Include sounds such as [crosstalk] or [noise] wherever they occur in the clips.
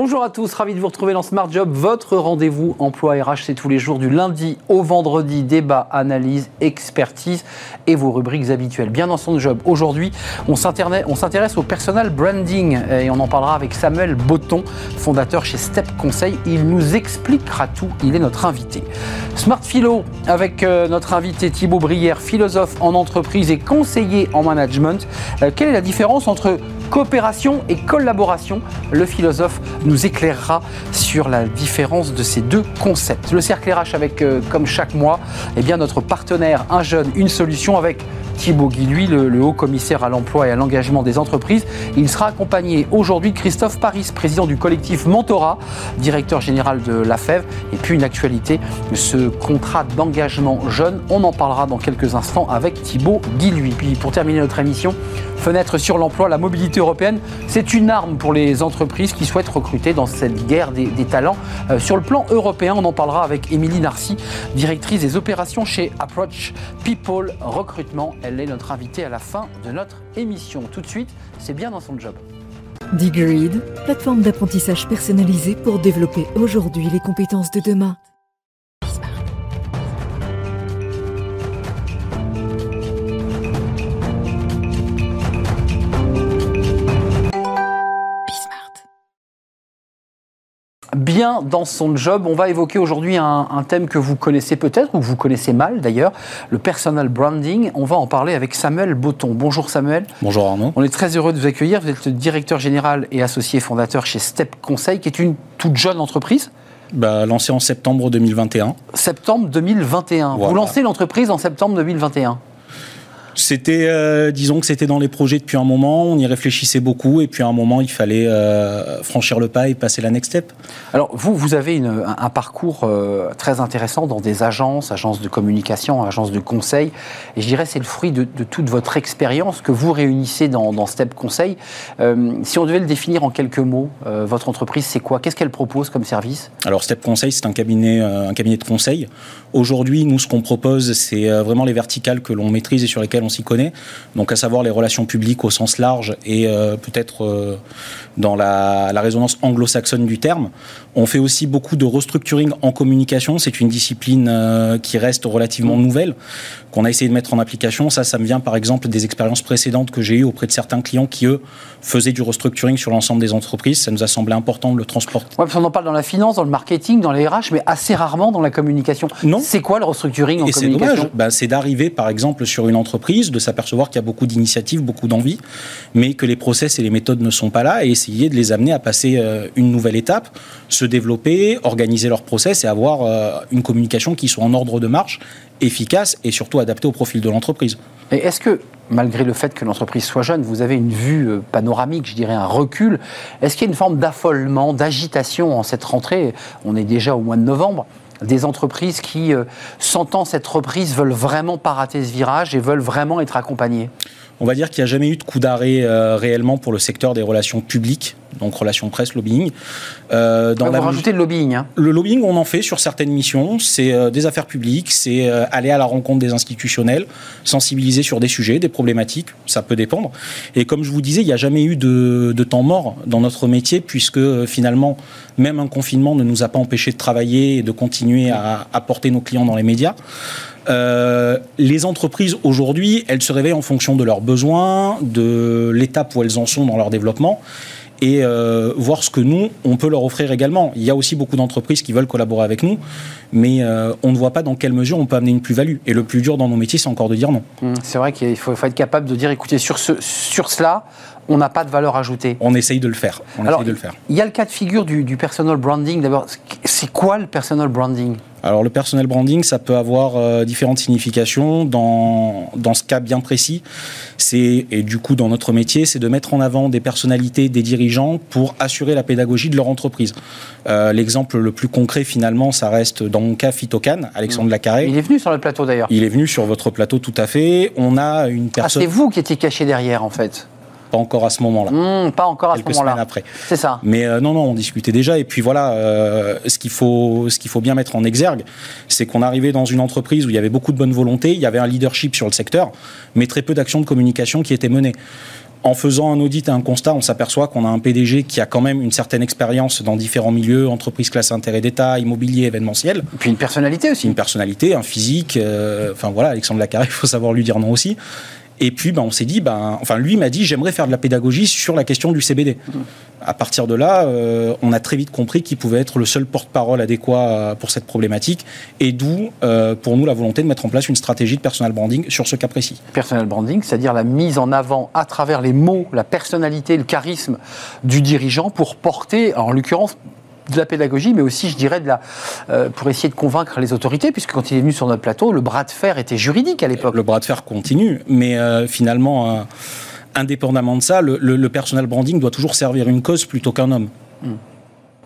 Bonjour à tous, ravi de vous retrouver dans Smart Job, votre rendez-vous emploi RH, c'est tous les jours du lundi au vendredi, débat, analyse, expertise et vos rubriques habituelles. Bien dans son job, aujourd'hui, on s'intéresse au personal branding et on en parlera avec Samuel Botton, fondateur chez Step Conseil. Il nous expliquera tout, il est notre invité. Smart Philo avec euh, notre invité Thibaut Brière, philosophe en entreprise et conseiller en management. Euh, quelle est la différence entre coopération et collaboration Le philosophe nous éclairera sur la différence de ces deux concepts. Le cercle RH avec, euh, comme chaque mois, eh bien, notre partenaire Un jeune, une solution avec Thibaut Guy, lui, le, haut commissaire à l'emploi et à l'engagement des entreprises. Il sera accompagné aujourd'hui de Christophe Paris, président du collectif Mentora, directeur général de la FEV. Et puis une actualité, ce contrat d'engagement jeune. On en parlera dans quelques instants avec Thibaut Guy, lui. Puis pour terminer notre émission, fenêtre sur l'emploi, la mobilité européenne, c'est une arme pour les entreprises qui souhaitent recruter dans cette guerre des, talents. Euh, sur le plan européen, on en parlera avec Émilie Narcy, directrice des opérations chez Approach People Recrutement. Elle est notre invitée à la fin de notre émission. Tout de suite, c'est bien dans son job. Digreed, plateforme d'apprentissage personnalisée pour développer aujourd'hui les compétences de demain. Bien dans son job. On va évoquer aujourd'hui un, thème que vous connaissez peut-être ou que vous connaissez mal d'ailleurs, le personal branding. On va en parler avec Samuel Botton. Bonjour Samuel. Bonjour Arnaud. On est très heureux de vous accueillir. Vous êtes le directeur général et associé fondateur chez Step Conseil, qui est une toute jeune entreprise. Bah, lancée en septembre 2021. Septembre 2021. Vous lancez l'entreprise en septembre 2021 c'était, euh, disons que c'était dans les projets depuis un moment, on y réfléchissait beaucoup, et puis à un moment, il fallait euh, franchir le pas et passer la next step. Alors, vous, vous avez un, parcours euh, très intéressant dans des agences, agences de communication, agences de conseil, et je dirais c'est le fruit de, toute votre expérience que vous réunissez dans, dans Step Conseil. si on devait le définir en quelques mots, votre entreprise, c'est quoi? Qu'est-ce qu'elle propose comme service? Alors, Step Conseil, c'est un cabinet, un cabinet de conseil. Aujourd'hui, nous, ce qu'on propose, c'est vraiment les verticales que l'on maîtrise et sur lesquelles on on s'y connaît, donc à savoir les relations publiques au sens large et euh, peut-être euh, dans la, résonance anglo-saxonne du terme. On fait aussi beaucoup de restructuring en communication, c'est une discipline euh, qui reste relativement nouvelle, qu'on a essayé de mettre en application. Ça, ça me vient par exemple des expériences précédentes que j'ai eues auprès de certains clients qui, eux, faisaient du restructuring sur l'ensemble des entreprises. Ça nous a semblé important de le transporter. Ouais, parce qu'on en parle dans la finance, dans le marketing, dans les RH, mais assez rarement dans la communication. Non. C'est quoi le restructuring en et communication? c'est dommage. Ben, c'est d'arriver, par exemple, sur une entreprise, de s'apercevoir qu'il y a beaucoup d'initiatives, beaucoup d'envie, mais que les process et les méthodes ne sont pas là, et essayer de les amener à passer euh, une nouvelle étape, se développer, organiser leur process et avoir euh, une communication qui soit en ordre de marche efficace et surtout adapté au profil de l'entreprise. Est-ce que, malgré le fait que l'entreprise soit jeune, vous avez une vue euh, panoramique, je dirais un recul, est-ce qu'il y a une forme d'affolement, d'agitation en cette rentrée? On est déjà au mois de novembre des entreprises qui, euh, sentant cette reprise, veulent vraiment pas rater ce virage et veulent vraiment être accompagnées On va dire qu'il n'y a jamais eu de coup d'arrêt euh, réellement pour le secteur des relations publiques donc relations presse, lobbying. Euh, dans la... Vous rajoutez le lobbying. Hein. Le lobbying, on en fait sur certaines missions. C'est euh, des affaires publiques, c'est aller à la rencontre des institutionnels, sensibiliser sur des sujets, des problématiques. Ça peut dépendre. Et comme je vous disais, il n'y a jamais eu de, temps mort dans notre métier, puisque finalement, même un confinement ne nous a pas empêché de travailler et de continuer à apporter nos clients dans les médias. les entreprises aujourd'hui, elles se réveillent en fonction de leurs besoins, de l'étape où elles en sont dans leur développement et euh, voir ce que nous, on peut leur offrir également. Il y a aussi beaucoup d'entreprises qui veulent collaborer avec nous, mais euh, on ne voit pas dans quelle mesure on peut amener une plus-value. Et le plus dur dans nos métiers, c'est encore de dire non. Mmh, c'est vrai qu'il faut, être capable de dire, écoutez, sur, ce, sur cela, on n'a pas de valeur ajoutée. On essaye de le faire. On Alors, de le faire. Il y a le cas de figure du, du personal branding. D'abord, c'est quoi le personal branding? Alors le personal branding, ça peut avoir euh, différentes significations. Dans, dans ce cas bien précis, c'est et du coup dans notre métier, c'est de mettre en avant des personnalités, des dirigeants pour assurer la pédagogie de leur entreprise. Euh, l'exemple le plus concret finalement, ça reste dans mon cas Phytocan, Alexandre Lacarré. Il est venu sur le plateau d'ailleurs. Il est venu sur votre plateau tout à fait. On a une personne. Ah, c'est vous qui étiez caché derrière en fait. Pas encore à ce moment-là. Mmh, pas encore à ce moment-là. après. C'est ça. Mais euh, non, non, on discutait déjà. Et puis voilà, euh, ce qu'il faut, ce qu'il faut bien mettre en exergue, c'est qu'on arrivait dans une entreprise où il y avait beaucoup de bonne volonté, il y avait un leadership sur le secteur, mais très peu d'actions de communication qui étaient menées. en faisant un audit et un constat, on s'aperçoit qu'on a un PDG qui a quand même une certaine expérience dans différents milieux, entreprises classées intérêt d'État, immobilier, événementiel. Et puis une personnalité aussi. Une personnalité, un physique. euh, enfin voilà, Alexandre Lacarré, il [laughs] faut savoir lui dire non aussi. Et puis, ben, on s'est dit, ben, enfin, lui m'a dit, j'aimerais faire de la pédagogie sur la question du CBD. À partir de là, euh, on a très vite compris qu'il pouvait être le seul porte-parole adéquat euh, pour cette problématique, et d'où, euh, pour nous, la volonté de mettre en place une stratégie de personal branding sur ce cas précis. Personal branding, c'est-à-dire la mise en avant à travers les mots, la personnalité, le charisme du dirigeant pour porter, en l'occurrence, de la pédagogie, mais aussi, je dirais, de la, euh, pour essayer de convaincre les autorités, puisque quand il est venu sur notre plateau, le bras de fer était juridique à l'époque. Le bras de fer continue, mais euh, finalement, euh, indépendamment de ça, le, le- le personal branding doit toujours servir une cause plutôt qu'un homme.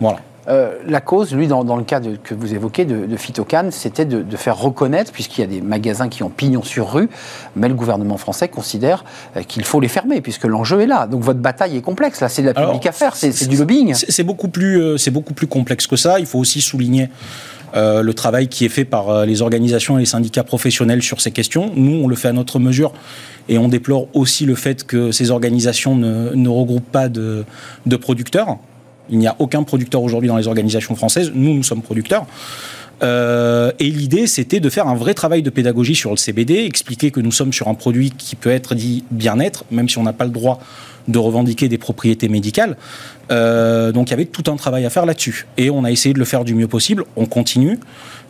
Voilà. Euh, la cause, lui, dans, dans le cas de- que vous évoquez de, de Phytocan, c'était de, de faire reconnaître, puisqu'il y a des magasins qui ont pignon sur rue, mais le gouvernement français considère euh, qu'il faut les fermer, puisque l'enjeu est là. Donc votre bataille est complexe, là, c'est de la publique affaire, c'est c'est du lobbying. C'est beaucoup, plus, euh, beaucoup plus complexe que ça. Il faut aussi souligner euh, le travail qui est fait par euh, les organisations et les syndicats professionnels sur ces questions. Nous, on le fait à notre mesure et on déplore aussi le fait que ces organisations ne, ne regroupent pas de, de producteurs. Il n'y a aucun producteur aujourd'hui dans les organisations françaises. Nous, nous sommes producteurs. Euh, et l'idée, c'était de faire un vrai travail de pédagogie sur le CBD, expliquer que nous sommes sur un produit qui peut être dit bien-être, même si on n'a pas le droit de revendiquer des propriétés médicales. Euh, donc il y avait tout un travail à faire là-dessus. Et on a essayé de le faire du mieux possible. On continue.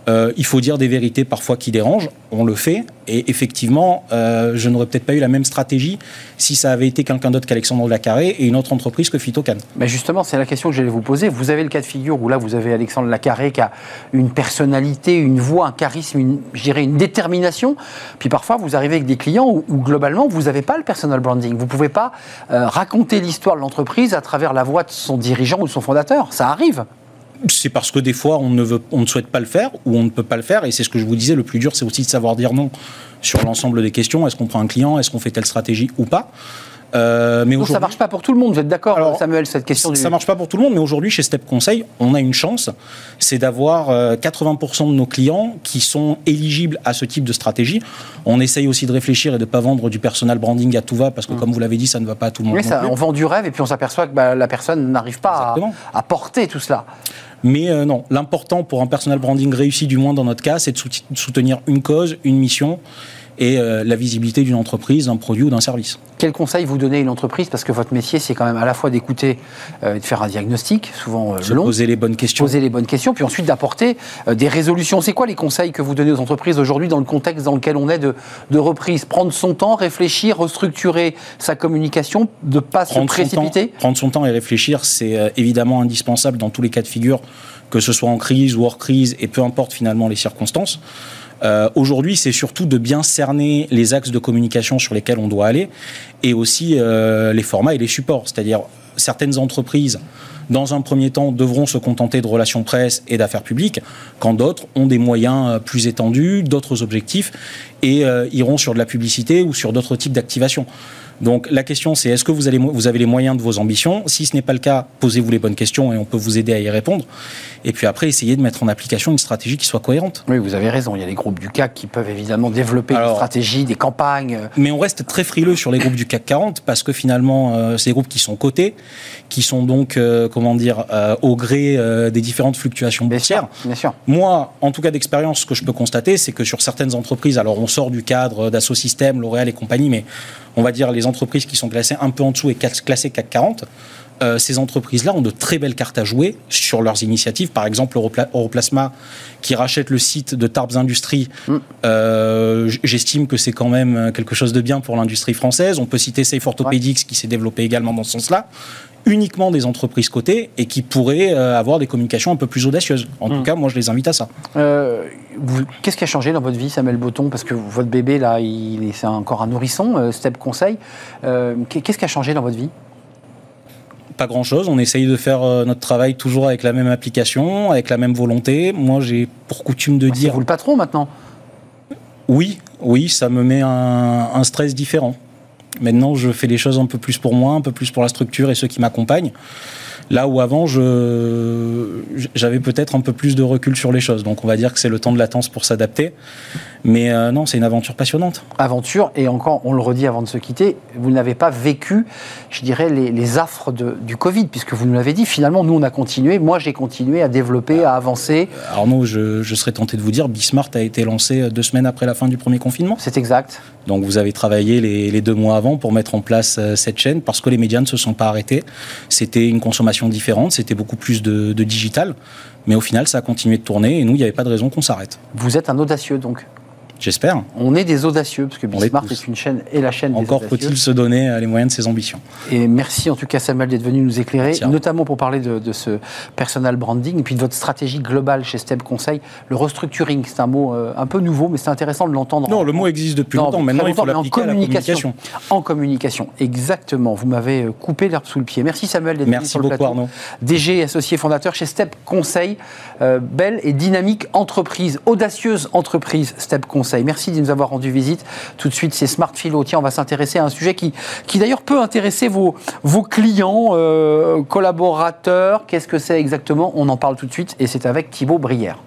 Euh, il faut dire des vérités parfois qui dérangent. On le fait. Et effectivement, euh, je n'aurais peut-être pas eu la même stratégie si ça avait été quelqu'un d'autre qu'Alexandre Lacarré et une autre entreprise que Phytocan. Mais justement, c'est la question que j'allais vous poser. Vous avez le cas de figure où là, vous avez Alexandre Lacarré qui a une personnalité, une voix, un charisme, une, je dirais une détermination. Puis parfois, vous arrivez avec des clients où, globalement, vous n'avez pas le personal branding. Vous ne pouvez pas euh, raconter l'histoire de l'entreprise à travers la voix de son dirigeant ou de son fondateur. Ça arrive. C'est parce que des fois, on ne, veut, on ne souhaite pas le faire ou on ne peut pas le faire. Et c'est ce que je vous disais, le plus dur, c'est aussi de savoir dire non sur l'ensemble des questions. Est-ce qu'on prend un client? Est-ce qu'on fait telle stratégie ou pas? Euh, mais Donc ça marche pas pour tout le monde, vous êtes d'accord, Samuel, cette question Ça du... marche pas pour tout le monde, mais aujourd'hui, chez Step Conseil, on a une chance, c'est d'avoir euh, 80% de nos clients qui sont éligibles à ce type de stratégie. On essaye aussi de réfléchir et de ne pas vendre du personal branding à tout va, parce que, mmh. comme vous l'avez dit, ça ne va pas à tout le monde. Oui, ça, on vend du rêve et puis on s'aperçoit que bah, la personne n'arrive pas à, à, porter tout cela. Mais euh, non, l'important pour un personal branding réussi, du moins dans notre cas, c'est de soutenir une cause, une mission et euh, la visibilité d'une entreprise, d'un produit ou d'un service. Quel conseil vous donnez à une entreprise? Parce que votre métier, c'est quand même à la fois d'écouter euh, et de faire un diagnostic, souvent euh, long. Poser les bonnes questions. Poser les bonnes questions, puis ensuite d'apporter euh, des résolutions. C'est quoi les conseils que vous donnez aux entreprises aujourd'hui dans le contexte dans lequel on est de, de reprise? Prendre son temps, réfléchir, restructurer sa communication, de ne pas prendre se précipiter? temps, Prendre son temps et réfléchir, c'est euh, évidemment indispensable dans tous les cas de figure, que ce soit en crise ou hors crise, et peu importe finalement les circonstances. Euh, Aujourd'hui, c'est surtout de bien cerner les axes de communication sur lesquels on doit aller et aussi euh, les formats et les supports. C'est-à-dire, certaines entreprises, dans un premier temps, devront se contenter de relations presse et d'affaires publiques, quand d'autres ont des moyens plus étendus, d'autres objectifs et euh, iront sur de la publicité ou sur d'autres types d'activation. Donc la question c'est est-ce que vous, allez, vous, avez les moyens de vos ambitions? Si ce n'est pas le cas, posez-vous les bonnes questions et on peut vous aider à y répondre. Et puis après, essayez de mettre en application une stratégie qui soit cohérente. Oui, vous avez raison. Il y a les groupes du CAC qui peuvent évidemment développer Alors, des stratégies, des campagnes. Mais on reste très frileux sur les groupes du CAC 40 parce que finalement, euh, c'est des groupes qui sont cotés, qui sont donc, euh, comment dire, euh, au gré des différentes fluctuations boursières. Bien sûr. Moi, en tout cas d'expérience, ce que je peux constater, c'est que sur certaines entreprises, alors on sort du cadre d'Asso Systèmes, L'Oréal et compagnie, mais on va dire les entreprises qui sont classées un peu en dessous et classées CAC 40, euh, ces entreprises-là ont de très belles cartes à jouer sur leurs initiatives. Par exemple, Europla Europlasma, qui rachète le site de Tarbes Industries, mm. euh, j'estime que c'est quand même quelque chose de bien pour l'industrie française. On peut citer Safe Orthopedics, ouais. qui s'est développé également dans ce sens-là uniquement des entreprises cotées et qui pourraient euh, avoir des communications un peu plus audacieuses. En mmh. tout cas, moi, je les invite à ça. Euh, Qu'est-ce qui a changé dans votre vie, Samuel Botton? Parce que votre bébé, là, c'est encore un nourrisson, euh, Step Conseil. Qu'est-ce qui a changé dans votre vie? Pas grand chose. On essaye de faire notre travail toujours avec la même application, avec la même volonté. Moi, j'ai pour coutume de ah, dire. C'est vous le patron maintenant? Oui, oui, ça me met un, un stress différent. Maintenant, je fais les choses un peu plus pour moi, un peu plus pour la structure et ceux qui m'accompagnent. Là où avant, j'avais peut-être un peu plus de recul sur les choses. Donc on va dire que c'est le temps de latence pour s'adapter. Mais euh, non, c'est une aventure passionnante. Aventure, et encore, on le redit avant de se quitter, vous n'avez pas vécu, je dirais, les, affres du Covid, puisque vous nous l'avez dit, finalement, nous, on a continué, moi, j'ai continué à développer, à avancer. Arnaud, je, je, serais tenté de vous dire, Bismart a été lancé deux semaines après la fin du premier confinement. C'est exact. Donc vous avez travaillé les, deux mois avant pour mettre en place euh, cette chaîne, parce que les médias ne se sont pas arrêtés. C'était une consommation différente, c'était beaucoup plus de, de digital. Mais au final, ça a continué de tourner et nous, il n'y avait pas de raison qu'on s'arrête. Vous êtes un audacieux donc J'espère. On est des audacieux, parce que Bismarck est, une chaîne et la chaîne Encore des faut-il se donner euh, les moyens de ses ambitions. Et merci en tout cas Samuel d'être venu nous éclairer, notamment pour parler de, ce personal branding et puis de votre stratégie globale chez Step Conseil. Le restructuring, c'est un mot euh, un peu nouveau, mais c'est intéressant de l'entendre. Non, le mot existe depuis longtemps. Maintenant, il faut l'appliquer en communication. En communication, exactement. Vous m'avez euh, coupé l'herbe sous le pied. Merci Samuel d'être venu sur le beaucoup, Arnaud. DG associé fondateur chez Step Conseil. Belle et dynamique entreprise, audacieuse entreprise Step Conseil. Merci de nous avoir rendu visite. Tout de suite, c'est Smart Philo. Tiens, on va s'intéresser à un sujet qui, d'ailleurs peut intéresser vos, vos clients, euh, collaborateurs. Qu'est-ce que c'est exactement? On en parle tout de suite et c'est avec Thibaut Brière.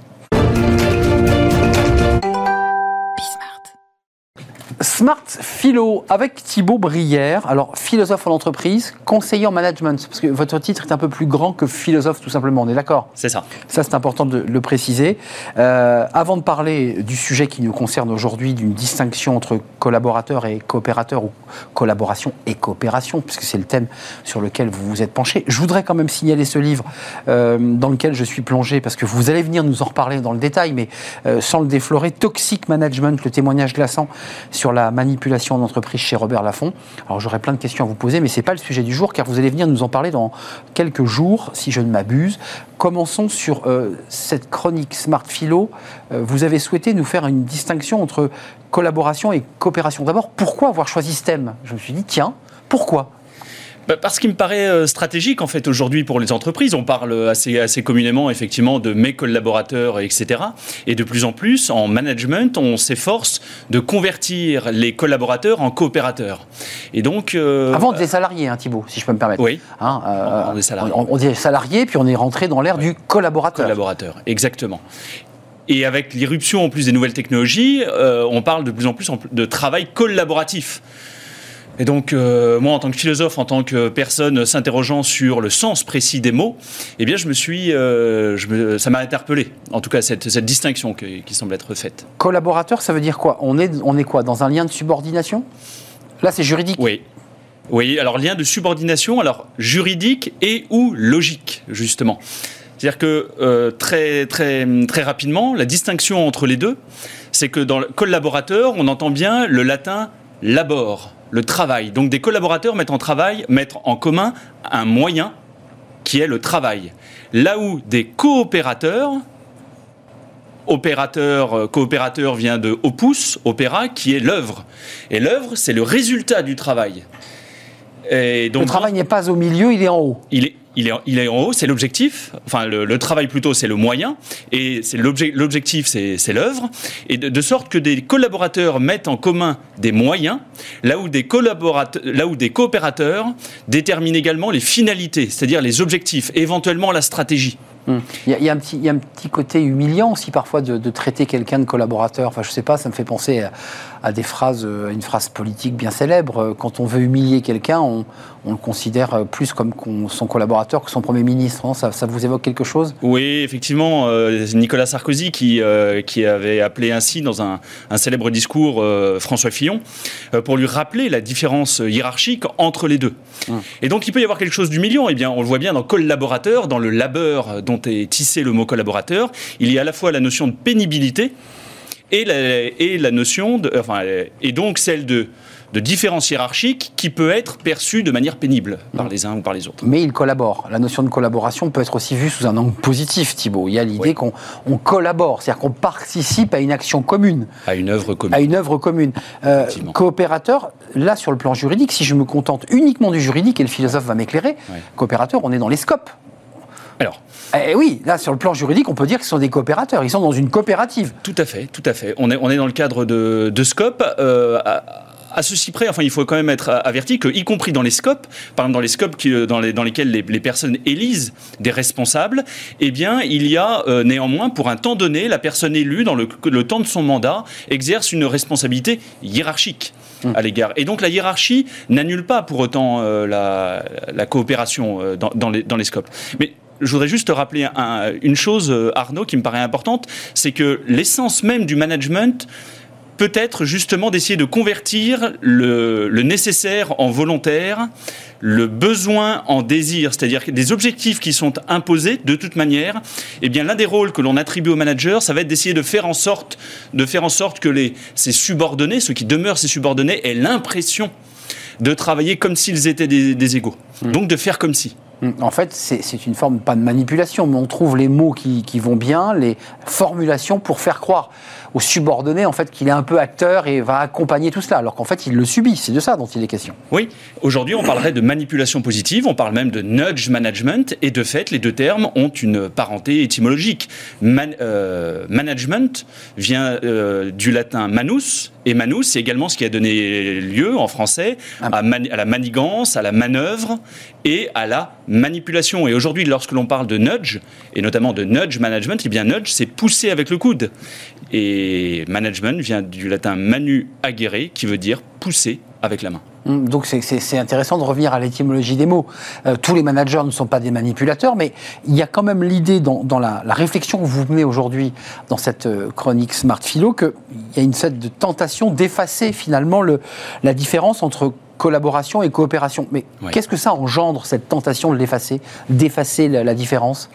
Smart Philo avec Thibaut Brière. Alors, philosophe en entreprise, conseiller en management, parce que votre titre est un peu plus grand que philosophe, tout simplement. On est d'accord? C'est ça. Ça, c'est important de le préciser. Euh, avant de parler du sujet qui nous concerne aujourd'hui, d'une distinction entre collaborateurs et coopérateurs, ou collaboration et coopération, puisque c'est le thème sur lequel vous vous êtes penché, je voudrais quand même signaler ce livre euh, dans lequel je suis plongé, parce que vous allez venir nous en reparler dans le détail, mais euh, sans le déflorer, Toxic Management, le témoignage glaçant sur la manipulation d'entreprise chez Robert Laffont. Alors j'aurais plein de questions à vous poser, mais ce n'est pas le sujet du jour, car vous allez venir nous en parler dans quelques jours, si je ne m'abuse. Commençons sur euh, cette chronique Smart Philo. Euh, vous avez souhaité nous faire une distinction entre collaboration et coopération. D'abord, pourquoi avoir choisi thème? Je me suis dit, tiens, pourquoi? Bah, parce qu'il me paraît euh, stratégique en fait aujourd'hui pour les entreprises. On parle assez, assez communément effectivement de mes collaborateurs, etc. Et de plus en plus en management, on s'efforce de convertir les collaborateurs en coopérateurs. Et donc euh, avant des salariés, hein, Thibault, si je peux me permettre. Oui. Hein, euh, on, est salarié. On, dit salarié, puis on est rentré dans l'ère du collaborateur. Collaborateur, exactement. Et avec l'irruption en plus des nouvelles technologies, on parle de plus en plus de travail collaboratif. Et donc, euh, moi, en tant que philosophe, en tant que personne s'interrogeant sur le sens précis des mots, eh bien, je me suis, euh, je ça m'a interpellé. En tout cas, cette, cette distinction qui, qui, semble être faite. Collaborateur, ça veut dire quoi? On est, on est quoi? Dans un lien de subordination? Là, c'est juridique. Oui. Oui. Alors, lien de subordination, alors juridique et ou logique, justement. C'est-à-dire que euh, très, très, très rapidement, la distinction entre les deux, c'est que dans le collaborateur, on entend bien le latin labor, le travail. Donc des collaborateurs mettent en travail, mettent en commun un moyen qui est le travail. Là où des coopérateurs, opérateur, euh, coopérateur vient de opus, opéra, qui est l'œuvre. Et l'œuvre, c'est le résultat du travail. Et donc, le travail n'est pas au milieu, il est en haut. Il est, il est, il est en haut, c'est l'objectif. Enfin, le, travail plutôt, c'est le moyen. Et c'est l'objectif, c'est l'œuvre. Et de, sorte que des collaborateurs mettent en commun des moyens, là où des, là où des coopérateurs déterminent également les finalités, c'est-à-dire les objectifs, éventuellement la stratégie. Hum. Il, y a, un petit, il y, a, un petit, côté humiliant aussi parfois de, de traiter quelqu'un de collaborateur. Enfin, je sais pas, ça me fait penser à, à des phrases, euh, une phrase politique bien célèbre. Euh, quand on veut humilier quelqu'un, on, le considère euh, plus comme son collaborateur que son Premier ministre. ça, vous évoque quelque chose? Oui, effectivement. Nicolas Sarkozy qui, qui avait appelé ainsi dans un, célèbre discours François Fillon pour lui rappeler la différence hiérarchique entre les deux. Hum. Et donc il peut y avoir quelque chose d'humiliant. Eh bien, on le voit bien dans collaborateur, dans le labeur dont est tissé le mot collaborateur. Il y a à la fois la notion de pénibilité et la, notion de, enfin, et donc celle de de différence hiérarchique qui peut être perçue de manière pénible par les uns ou par les autres. Mais ils collaborent. La notion de collaboration peut être aussi vue sous un angle positif, Thibault. Il y a l'idée qu'on collabore, c'est-à-dire qu'on participe à une action commune. À une œuvre commune. À une œuvre commune. Euh, coopérateur, là, sur le plan juridique, si je me contente uniquement du juridique, et le philosophe va m'éclairer, coopérateur, on est dans les scopes. Alors, eh oui, là, sur le plan juridique, on peut dire qu'ils sont des coopérateurs. Ils sont dans une coopérative. Tout à fait, tout à fait. On est, on est dans le cadre de, de Scope. Euh, à ceci près, enfin, il faut quand même être averti que, y compris dans les scopes, par exemple dans les scopes qui, dans, les, dans lesquels les, les, personnes élisent des responsables, eh bien, il y a néanmoins, pour un temps donné, la personne élue, dans le, le temps de son mandat, exerce une responsabilité hiérarchique à l'égard. Et donc la hiérarchie n'annule pas pour autant la, la, coopération dans, dans, les, dans les scopes. Mais je voudrais juste rappeler une chose, euh, Arnaud, qui me paraît importante, c'est que l'essence même du management peut être justement d'essayer de convertir le, nécessaire en volontaire, le besoin en désir, c'est-à-dire des objectifs qui sont imposés de toute manière. Eh bien, l'un des rôles que l'on attribue aux managers, ça va être d'essayer de faire en sorte, de faire en sorte que les, ces subordonnés, ceux qui demeurent ces subordonnés, aient l'impression de travailler comme s'ils étaient des, égaux. Mmh. Donc de faire comme si. En fait, c'est une forme, pas de manipulation, mais on trouve les mots qui, vont bien, les formulations pour faire croire au subordonné en fait qu'il est un peu acteur et va accompagner tout cela, alors qu'en fait il le subit. C'est de ça dont il est question. Oui, aujourd'hui on parlerait de manipulation positive, on parle même de nudge management, et de fait les deux termes ont une parenté étymologique. Euh, management vient euh, du latin manus, et manus c'est également ce qui a donné lieu en français ah. à, à la manigance, à la manœuvre et à la manipulation. Et aujourd'hui, lorsque l'on parle de nudge, et notamment de nudge management, eh bien nudge, c'est pousser avec le coude. Et management vient du latin manu agere, qui veut dire pousser avec la main. Hum, donc c'est intéressant de revenir à l'étymologie des mots. Euh, tous les managers ne sont pas des manipulateurs, mais il y a quand même l'idée dans, la, réflexion que vous menez aujourd'hui dans cette euh, chronique Smart Philo qu'il y a une sorte de tentation d'effacer finalement le, la différence entre collaboration et coopération. Mais qu'est-ce que ça engendre, cette tentation de l'effacer, d'effacer la différence?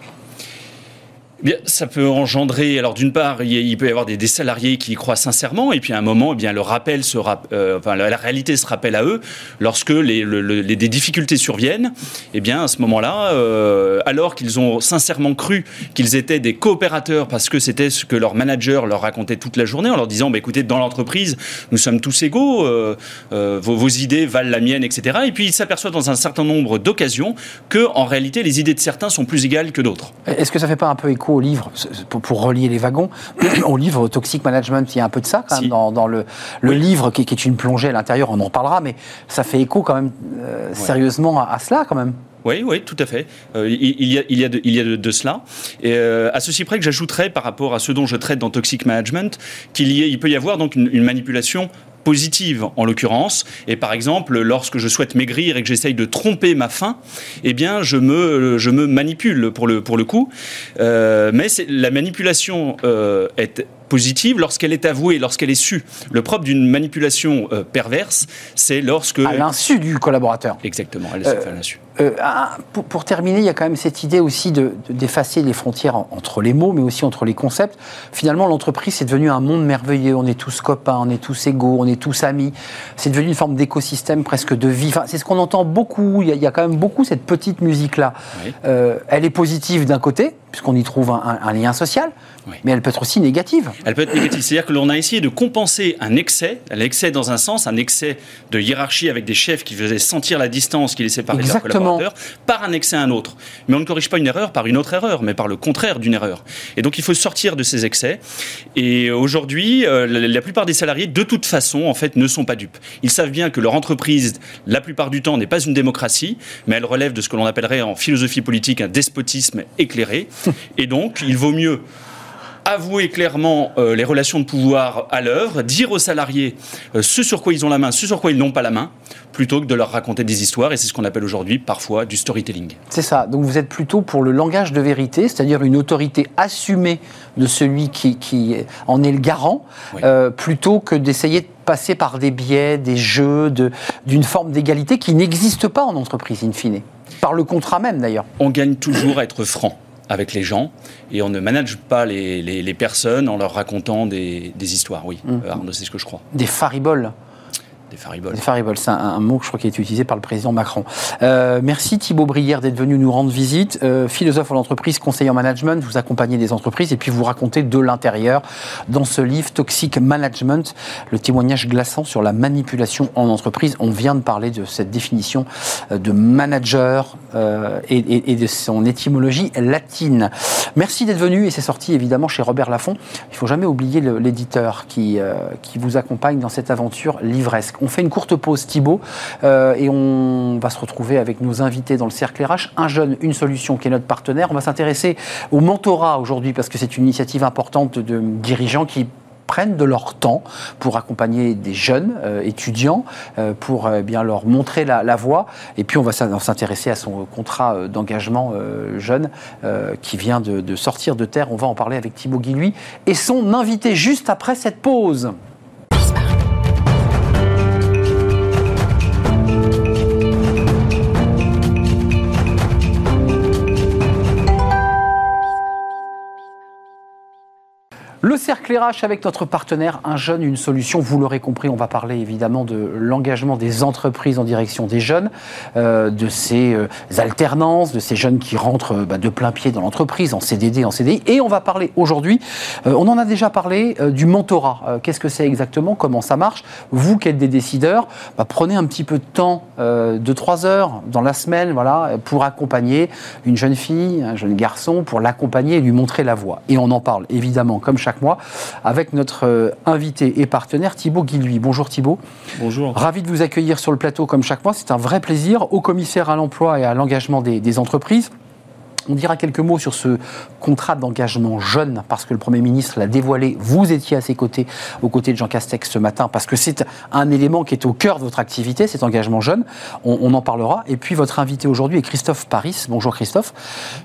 Ça peut engendrer. Alors, d'une part, il, peut y avoir des, salariés qui y croient sincèrement, et puis à un moment, eh bien, le rappel se euh, enfin, la, réalité se rappelle à eux lorsque des difficultés surviennent. Eh bien, à ce moment-là, euh, alors qu'ils ont sincèrement cru qu'ils étaient des coopérateurs parce que c'était ce que leur manager leur racontait toute la journée en leur disant, bah, écoutez, dans l'entreprise, nous sommes tous égaux, euh, vos, idées valent la mienne, etc. Et puis, ils s'aperçoivent dans un certain nombre d'occasions que, en réalité, les idées de certains sont plus égales que d'autres. Est-ce que ça fait pas un peu écho au livre, pour, relier les wagons, [clears throat] au livre Toxic Management, il y a un peu de ça quand même dans, le, livre qui, est une plongée à l'intérieur, on en parlera, mais ça fait écho quand même euh, sérieusement à, cela quand même. Oui, oui, tout à fait. Euh, il, y a, il, y a de, il y a de, cela. Et euh, à ceci près que j'ajouterais, par rapport à ce dont je traite dans Toxic Management, qu'il y il peut y avoir donc une manipulation positive en l'occurrence. Et par exemple, lorsque je souhaite maigrir et que j'essaye de tromper ma faim, eh bien, je me, manipule pour le, pour le coup. Euh, mais la manipulation euh, est positive lorsqu'elle est avouée, lorsqu'elle est sue. Le propre d'une manipulation euh, perverse, c'est lorsque... À l'insu du collaborateur. Exactement, elle est euh, à l'insu. Euh, pour, terminer, il y a quand même cette idée aussi d'effacer les frontières entre les mots, mais aussi entre les concepts. Finalement, l'entreprise, c'est devenu un monde merveilleux. On est tous copains, on est tous égaux, on est tous amis. C'est devenu une forme d'écosystème presque de vie. Enfin, c'est ce qu'on entend beaucoup. Il y, a, quand même beaucoup cette petite musique-là. elle est positive d'un côté, puisqu'on y trouve un, lien social, mais elle peut être aussi négative. Elle peut être négative, c'est-à-dire que l'on a essayé de compenser un excès, l'excès dans un sens, un excès de hiérarchie avec des chefs qui faisaient sentir la distance qui les séparait de leurs collaborateurs, par un excès à un autre. Mais on ne corrige pas une erreur par une autre erreur, mais par le contraire d'une erreur. Et donc il faut sortir de ces excès. Et aujourd'hui, euh, la, plupart des salariés, de toute façon, en fait, ne sont pas dupes. Ils savent bien que leur entreprise, la plupart du temps, n'est pas une démocratie, mais elle relève de ce que l'on appellerait en philosophie politique un despotisme éclairé. Et donc, il vaut mieux avouer clairement euh, les relations de pouvoir à l'œuvre, dire aux salariés euh, ce sur quoi ils ont la main, ce sur quoi ils n'ont pas la main, plutôt que de leur raconter des histoires. Et c'est ce qu'on appelle aujourd'hui parfois du storytelling. C'est ça. Donc vous êtes plutôt pour le langage de vérité, c'est-à-dire une autorité assumée de celui qui, en est le garant, euh, plutôt que d'essayer de passer par des biais, des jeux, d'une forme d'égalité qui n'existe pas en entreprise, in fine. Par le contrat même d'ailleurs. On gagne toujours à être franc avec les gens et on ne manage pas les, les, personnes en leur racontant des, des histoires. Oui, mmh. Arnaud, c'est ce que je crois. Des fariboles des fariboles. Des fariboles, c'est un, mot que je crois qui est utilisé par le président Macron. Euh, merci Thibaut Brière d'être venu nous rendre visite. Euh, philosophe en entreprise, conseiller en management, vous accompagnez des entreprises et puis vous racontez de l'intérieur dans ce livre Toxic Management, le témoignage glaçant sur la manipulation en entreprise. On vient de parler de cette définition euh, de manager et, de son étymologie latine. Merci d'être venu et c'est sorti évidemment chez Robert Laffont. Il faut jamais oublier l'éditeur qui, qui vous accompagne dans cette aventure livresque. On fait une courte pause, Thibaut, euh, et on va se retrouver avec nos invités dans le cercle RH. Un jeune, une solution qui est notre partenaire. On va s'intéresser au mentorat aujourd'hui parce que c'est une initiative importante de dirigeants qui prennent de leur temps pour accompagner des jeunes euh, étudiants, euh, pour bien leur montrer la, voie. Et puis on va s'intéresser à son contrat d'engagement jeune qui vient de, de, sortir de terre. On va en parler avec Thibaut Guilluy et son invité juste après cette pause. Le cercle RH avec notre partenaire Un jeune, une solution. Vous l'aurez compris, on va parler évidemment de l'engagement des entreprises en direction des jeunes, euh, de ces euh, alternances, de ces jeunes qui rentrent euh, bah, de plein pied dans l'entreprise, en CDD, en CDI. Et on va parler aujourd'hui, on en a déjà parlé, du mentorat. Qu'est-ce que c'est exactement? Comment ça marche? Vous qui êtes des décideurs, bah, prenez un petit peu de temps, de trois heures dans la semaine, voilà, pour accompagner une jeune fille, un jeune garçon, pour l'accompagner et lui montrer la voie. Et on en parle évidemment comme chaque mois avec notre euh, invité et partenaire Thibaut Guilluy. Bonjour Thibaut. Bonjour. Ravi de vous accueillir sur le plateau comme chaque mois. C'est un vrai plaisir. Au commissaire à l'emploi et à l'engagement des entreprises. On dira quelques mots sur ce contrat d'engagement jeune, parce que le Premier ministre l'a dévoilé. Vous étiez à ses côtés, aux côtés de Jean Castex ce matin, parce que c'est un élément qui est au cœur de votre activité, cet engagement jeune. On, en parlera. Et puis votre invité aujourd'hui est Christophe Paris. Bonjour Christophe.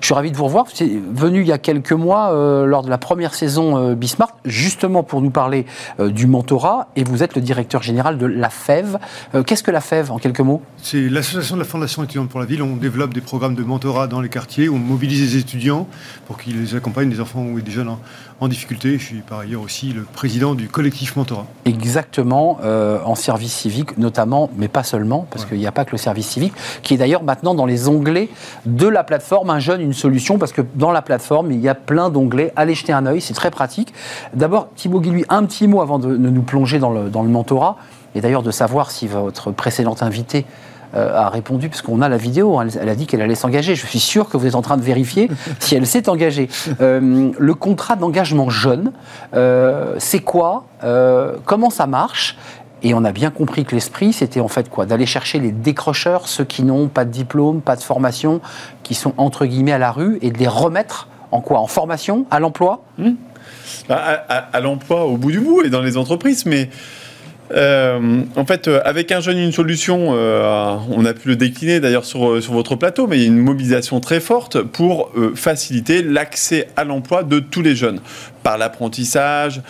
Je suis ravi de vous revoir. Vous êtes venu il y a quelques mois, euh, lors de la première saison euh, Bismarck, justement pour nous parler euh, du mentorat. Et vous êtes le directeur général de la FEV. Qu'est-ce que la FEV, en quelques mots? C'est l'association de la Fondation étudiante pour la ville. On développe des programmes de mentorat dans les quartiers mobilise les étudiants pour qu'ils accompagnent des enfants ou des jeunes en, difficulté. Je suis par ailleurs aussi le président du collectif Mentorat. Exactement, euh, en service civique notamment, mais pas seulement, parce qu'il n'y a pas que le service civique, qui est d'ailleurs maintenant dans les onglets de la plateforme Un jeune, une solution, parce que dans la plateforme, il y a plein d'onglets. Allez jeter un œil, c'est très pratique. D'abord, Thibaut Guilluy, un petit mot avant de, nous plonger dans le, dans le mentorat, et d'ailleurs de savoir si votre précédente invitée a répondu, puisqu'on a la vidéo, hein, elle, a dit qu'elle allait s'engager. Je suis sûr que vous êtes en train de vérifier [laughs] si elle s'est engagée. Euh, le contrat d'engagement jeune, euh, c'est quoi Comment ça marche? Et on a bien compris que l'esprit, c'était en fait quoi? D'aller chercher les décrocheurs, ceux qui n'ont pas de diplôme, pas de formation, qui sont entre guillemets à la rue, et de les remettre en quoi? En formation, à l'emploi? Mmh. à l'emploi au bout du bout et dans les entreprises, mais euh, en fait, euh, avec un jeune, une solution, euh, on a pu le décliner d'ailleurs sur, sur votre plateau, mais il y a une mobilisation très forte pour faciliter l'accès à l'emploi de tous les jeunes par l'apprentissage,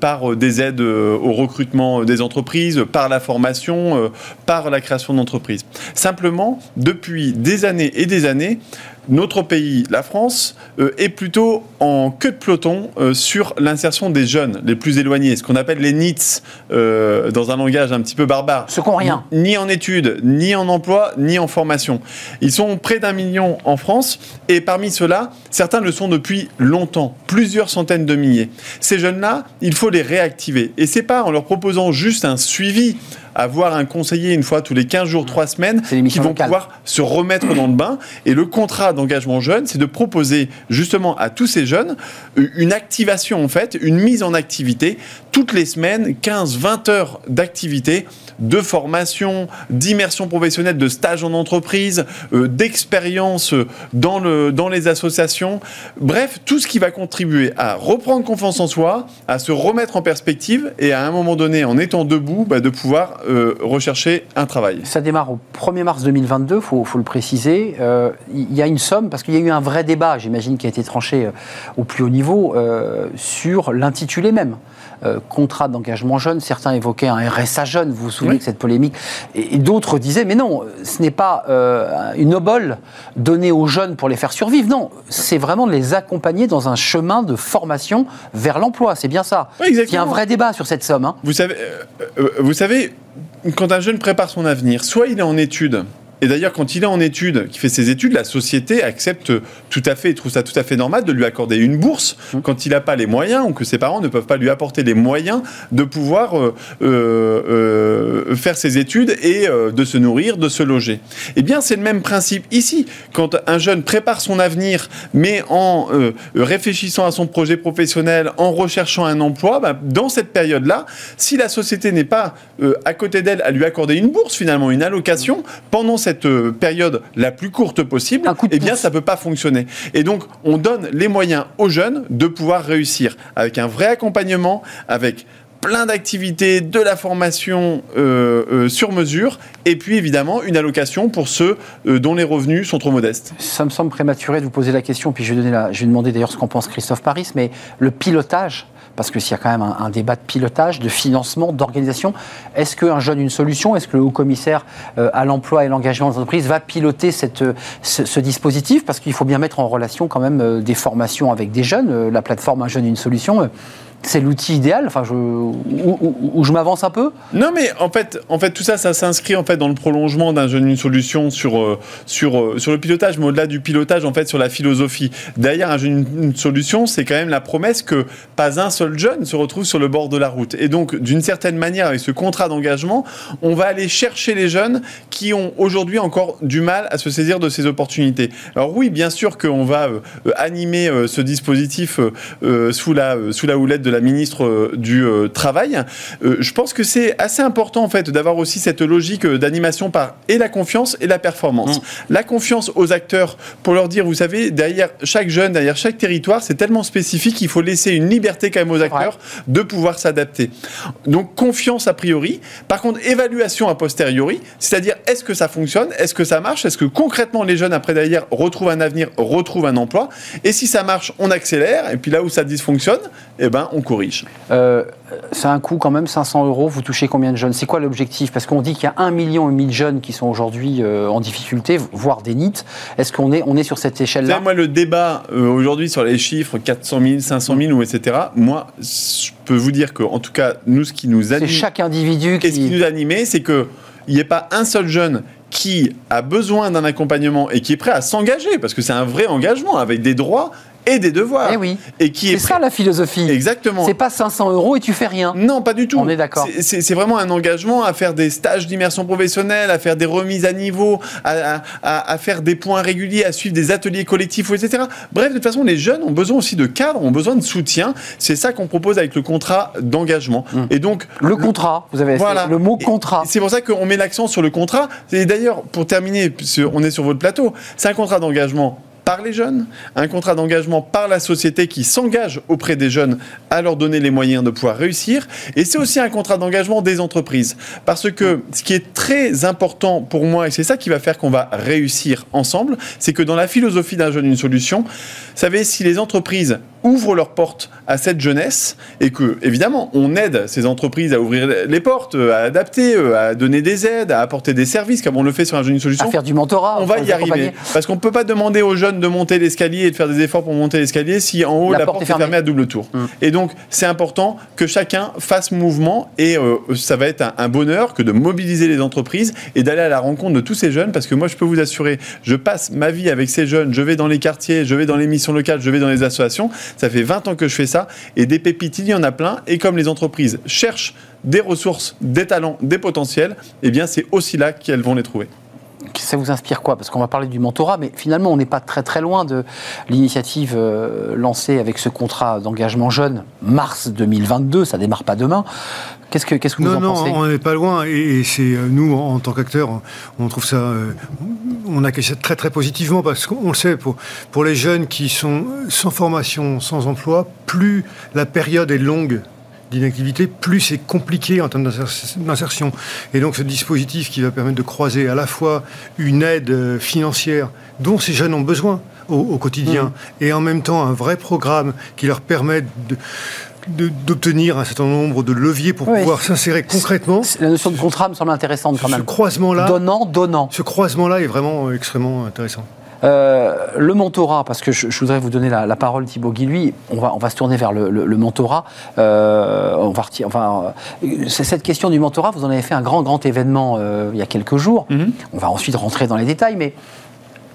par des aides au recrutement des entreprises, par la formation, par la création d'entreprises. Simplement, depuis des années et des années, notre pays, la France, euh, est plutôt en queue de peloton euh, sur l'insertion des jeunes les plus éloignés, ce qu'on appelle les NITS, euh, dans un langage un petit peu barbare. Ce qu'on rien. Ni en études, ni en emploi, ni en formation. Ils sont près d'un million en France, et parmi ceux-là, certains le sont depuis longtemps, plusieurs centaines de milliers. Ces jeunes-là, il faut les réactiver. Et c'est pas en leur proposant juste un suivi avoir un conseiller une fois tous les 15 jours, 3 semaines, qui vont pouvoir se remettre dans le bain. Et le contrat d'engagement jeune, c'est de proposer justement à tous ces jeunes une activation en fait, une mise en activité toutes les semaines, 15-20 heures d'activité de formation, d'immersion professionnelle, de stage en entreprise, euh, d'expérience dans, le, dans les associations. Bref, tout ce qui va contribuer à reprendre confiance en soi, à se remettre en perspective et à un moment donné, en étant debout, bah, de pouvoir euh, rechercher un travail. Ça démarre au 1er mars 2022, il faut, le préciser. Euh, il y a une somme, parce qu'il y a eu un vrai débat, j'imagine, qui a été tranché au plus haut niveau, sur l'intitulé même. Euh, contrat d'engagement jeune. Certains évoquaient un RSA jeune, vous vous souvenez de cette polémique. Et, d'autres disaient, mais non, ce n'est pas euh, une obole donnée aux jeunes pour les faire survivre. Non, c'est vraiment de les accompagner dans un chemin de formation vers l'emploi. C'est bien ça. Il y a un vrai débat sur cette somme. Hein. Vous, savez, euh, vous savez, quand un jeune prépare son avenir, soit il est en études, et d'ailleurs, quand il est en études, qui fait ses études, la société accepte tout à fait, et trouve ça tout à fait normal de lui accorder une bourse mmh. quand il n'a pas les moyens ou que ses parents ne peuvent pas lui apporter les moyens de pouvoir euh, euh, faire ses études et euh, de se nourrir, de se loger. Eh bien, c'est le même principe ici. Quand un jeune prépare son avenir, mais en euh, réfléchissant à son projet professionnel, en recherchant un emploi, bah, dans cette période-là, si la société n'est pas euh, à côté d'elle à lui accorder une bourse, finalement, une allocation, pendant cette période la plus courte possible, eh bien, ça ne peut pas fonctionner. Et donc, on donne les moyens aux jeunes de pouvoir réussir avec un vrai accompagnement, avec plein d'activités, de la formation euh, euh, sur mesure, et puis évidemment une allocation pour ceux euh, dont les revenus sont trop modestes. Ça me semble prématuré de vous poser la question, puis je vais, donner la, je vais demander d'ailleurs ce qu'en pense Christophe Paris, mais le pilotage, parce que s'il y a quand même un, débat de pilotage, de financement, d'organisation, est-ce qu'un jeune une solution Est-ce que le haut commissaire à l'emploi et l'engagement des entreprises va piloter cette, ce, ce, dispositif? Parce qu'il faut bien mettre en relation quand même des formations avec des jeunes. La plateforme Un jeune une solution c'est l'outil idéal enfin, je, où, je m'avance un peu Non, mais en fait, en fait, tout ça, ça s'inscrit en fait dans le prolongement d'un jeune une solution sur, euh, sur, euh, sur le pilotage, mais au-delà du pilotage, en fait, sur la philosophie. Derrière un jeune une solution, c'est quand même la promesse que pas un seul jeune se retrouve sur le bord de la route. Et donc, d'une certaine manière, avec ce contrat d'engagement, on va aller chercher les jeunes qui ont aujourd'hui encore du mal à se saisir de ces opportunités. Alors oui, bien sûr qu'on va euh, animer ce dispositif sous, la, sous la houlette de la ministre euh, du euh, Travail. Euh, je pense que c'est assez important en fait d'avoir aussi cette logique d'animation par et la confiance et la performance. Mmh. La confiance aux acteurs pour leur dire, vous savez, derrière chaque jeune, derrière chaque territoire, c'est tellement spécifique qu'il faut laisser une liberté quand même aux acteurs de pouvoir s'adapter. Donc confiance a priori. Par contre, évaluation a posteriori, c'est-à-dire est-ce que ça fonctionne, est-ce que ça marche, est-ce que concrètement les jeunes après derrière retrouvent un avenir, retrouvent un emploi? Et si ça marche, on accélère. Et puis là où ça dysfonctionne, eh ben on corrige. Euh, c'est un coût quand même, 500 euros. Vous touchez combien de jeunes? C'est quoi l'objectif? Parce qu'on dit qu'il y a 1 million et de jeunes qui sont aujourd'hui euh, en difficulté, voire des NIT. Est-ce qu'on est, on est sur cette échelle-là? Moi, le débat euh, aujourd'hui sur les chiffres 400 000, 500 000 ou etc. Moi, je peux vous dire que, en tout cas, nous, ce qui nous anime, c'est chaque individu qui. Et ce qui nous animait, c'est que il n'y ait pas un seul jeune qui a besoin d'un accompagnement et qui est prêt à s'engager, parce que c'est un vrai engagement avec des droits et des devoirs. Eh oui. Et qui est, ça la philosophie. Exactement. C'est pas 500 euros et tu fais rien. Non, pas du tout. On est d'accord. C'est vraiment un engagement à faire des stages d'immersion professionnelle, à faire des remises à niveau, à, à, faire des points réguliers, à suivre des ateliers collectifs, etc. Bref, de toute façon, les jeunes ont besoin aussi de cadres, ont besoin de soutien. C'est ça qu'on propose avec le contrat d'engagement. Hum. Et donc le, contrat, vous avez voilà. le mot contrat. C'est pour ça qu'on met l'accent sur le contrat. Et d'ailleurs, pour terminer, on est sur votre plateau, c'est un contrat d'engagement par les jeunes, un contrat d'engagement par la société qui s'engage auprès des jeunes à leur donner les moyens de pouvoir réussir. Et c'est aussi un contrat d'engagement des entreprises. Parce que ce qui est très important pour moi, et c'est ça qui va faire qu'on va réussir ensemble, c'est que dans la philosophie d'un jeune, une solution, vous savez, si les entreprises ouvrent leurs portes à cette jeunesse et que, évidemment, on aide ces entreprises à ouvrir les portes, à adapter, à donner des aides, à apporter des services, comme on le fait sur un jeune, une solution. À faire du mentorat. On va y arriver. Parce qu'on ne peut pas demander aux jeunes de monter l'escalier et de faire des efforts pour monter l'escalier si en haut la, porte, est fermée. à double tour. Hum. Et donc c'est important que chacun fasse mouvement et euh, ça va être un, bonheur que de mobiliser les entreprises et d'aller à la rencontre de tous ces jeunes parce que moi je peux vous assurer, je passe ma vie avec ces jeunes, je vais dans les quartiers, je vais dans les missions locales, je vais dans les associations. Ça fait 20 ans que je fais ça et des pépites il y en a plein. Et comme les entreprises cherchent des ressources, des talents, des potentiels, eh bien c'est aussi là qu'elles vont les trouver ça vous inspire quoi? Parce qu'on va parler du mentorat, mais finalement, on n'est pas très très loin de l'initiative euh, lancée avec ce contrat d'engagement jeune, mars 2022, ça démarre pas demain. Qu'est-ce que, qu'est-ce que vous en pensez Non, on n'est pas loin, et, c'est euh, nous, en, tant qu'acteurs, on trouve ça, euh, on accueille ça très très positivement, parce qu'on le sait, pour, pour les jeunes qui sont sans formation, sans emploi, plus la période est longue d'inactivité, plus c'est compliqué en termes d'insertion. Et donc ce dispositif qui va permettre de croiser à la fois une aide euh, financière dont ces jeunes ont besoin au, quotidien, mmh. et en même temps un vrai programme qui leur permet de d'obtenir un certain nombre de leviers pour pouvoir s'insérer concrètement. La notion de contrat me semble intéressante quand même. Ce croisement-là, donnant, donnant. Ce croisement-là est vraiment extrêmement intéressant. Euh, le mentorat, parce que je, voudrais vous donner la, parole, Thibaut Guy, lui, on va, on va se tourner vers le, mentorat. Euh, on va enfin, euh, cette question du mentorat, vous en avez fait un grand, grand événement il y a quelques jours. Mhm. On va ensuite rentrer dans les détails, mais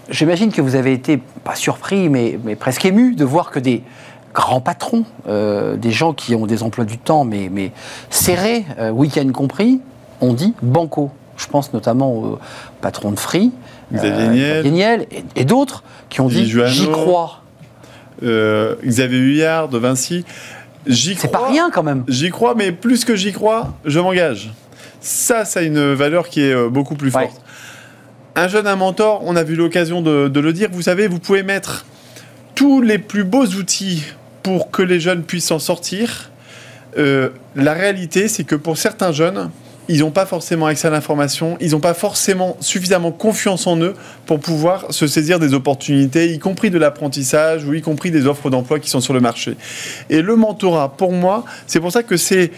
j'imagine que vous avez été, pas surpris, mais, mais presque ému de voir que des grands patrons, des gens qui ont des emplois du temps, mais, mais serrés, week-end compris, on dit banco. Je pense notamment au patron de Free, Xavier euh, Niel. Et, et d'autres qui ont dit j'y crois. Euh, Xavier Huyard de Vinci. J'y C'est crois. pas rien quand même. J'y crois, mais plus que j'y crois, je m'engage. Ça, ça a une valeur qui est euh, beaucoup plus Ouais. forte. Un jeune, un mentor, on a vu l'occasion de, de le dire. Vous savez, vous pouvez mettre tous les plus beaux outils pour que les jeunes puissent s'en sortir. Euh, la réalité, c'est que pour certains jeunes, ils n'ont pas forcément accès à l'information, ils n'ont pas forcément suffisamment confiance en eux pour pouvoir se saisir des opportunités, y compris de l'apprentissage ou y compris des offres d'emploi qui sont sur le marché. Et le mentorat, pour moi, c'est pour ça que c'est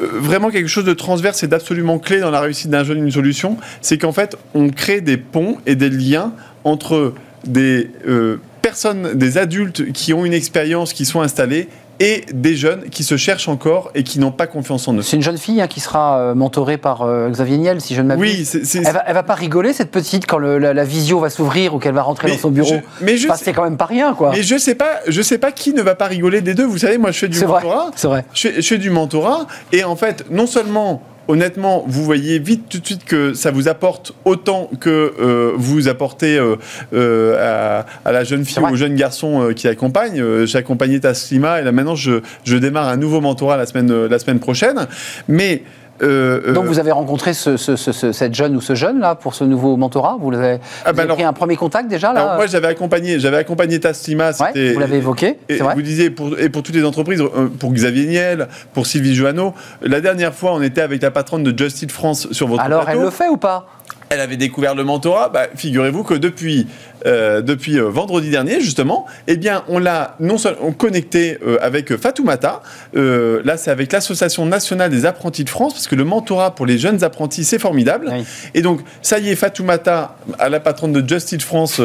euh, vraiment quelque chose de transverse et d'absolument clé dans la réussite d'un jeune, une solution, c'est qu'en fait, on crée des ponts et des liens entre des euh, personnes, des adultes qui ont une expérience, qui sont installés, et des jeunes qui se cherchent encore et qui n'ont pas confiance en eux. C'est une jeune fille hein, qui sera euh, mentorée par euh, Xavier Niel, si je ne m'abuse. Oui, Elle va, elle va pas rigoler cette petite quand le- la, la visio va s'ouvrir ou qu'elle va rentrer Mais dans son bureau? je- mais je Enfin, sais- c'est quand même pas rien quoi. Mais je sais pas, je sais pas qui ne va pas rigoler des deux. Vous savez, moi, je fais du C'est vrai. mentorat. C'est vrai. Je fais, je fais du mentorat et en fait, non seulement, honnêtement, vous voyez vite tout de suite que ça vous apporte autant que euh, vous apportez euh, euh, à, à la jeune fille ou au jeune garçon qui accompagne. J'ai accompagné Taslima et là maintenant, je, je démarre un nouveau mentorat la semaine, la semaine prochaine. Mais euh, Donc euh, vous avez rencontré ce- ce- ce- ce- cette jeune ou ce jeune là pour ce nouveau mentorat? Vous avez, Ah vous bah avez alors- pris un premier contact déjà là? Alors, moi, j'avais accompagné, j'avais accompagné Taslima. Ouais, Vous l'avez évoqué, Et vrai vous disiez, pour, et pour toutes les entreprises, euh, pour Xavier Niel, pour Sylvie Joanneau, la dernière fois, on était avec la patronne de Just Eat France sur votre Alors plateau. elle le fait ou pas? Elle avait découvert le mentorat. Bah, Figurez-vous que depuis, euh, depuis euh, vendredi dernier, justement, eh bien, on l'a non seulement connecté euh, avec Fatoumata. Euh, là, c'est avec l'Association nationale des apprentis de France, parce que le mentorat pour les jeunes apprentis, c'est formidable. Oui. Et donc, ça y est, Fatoumata, à la patronne de Just Eat France,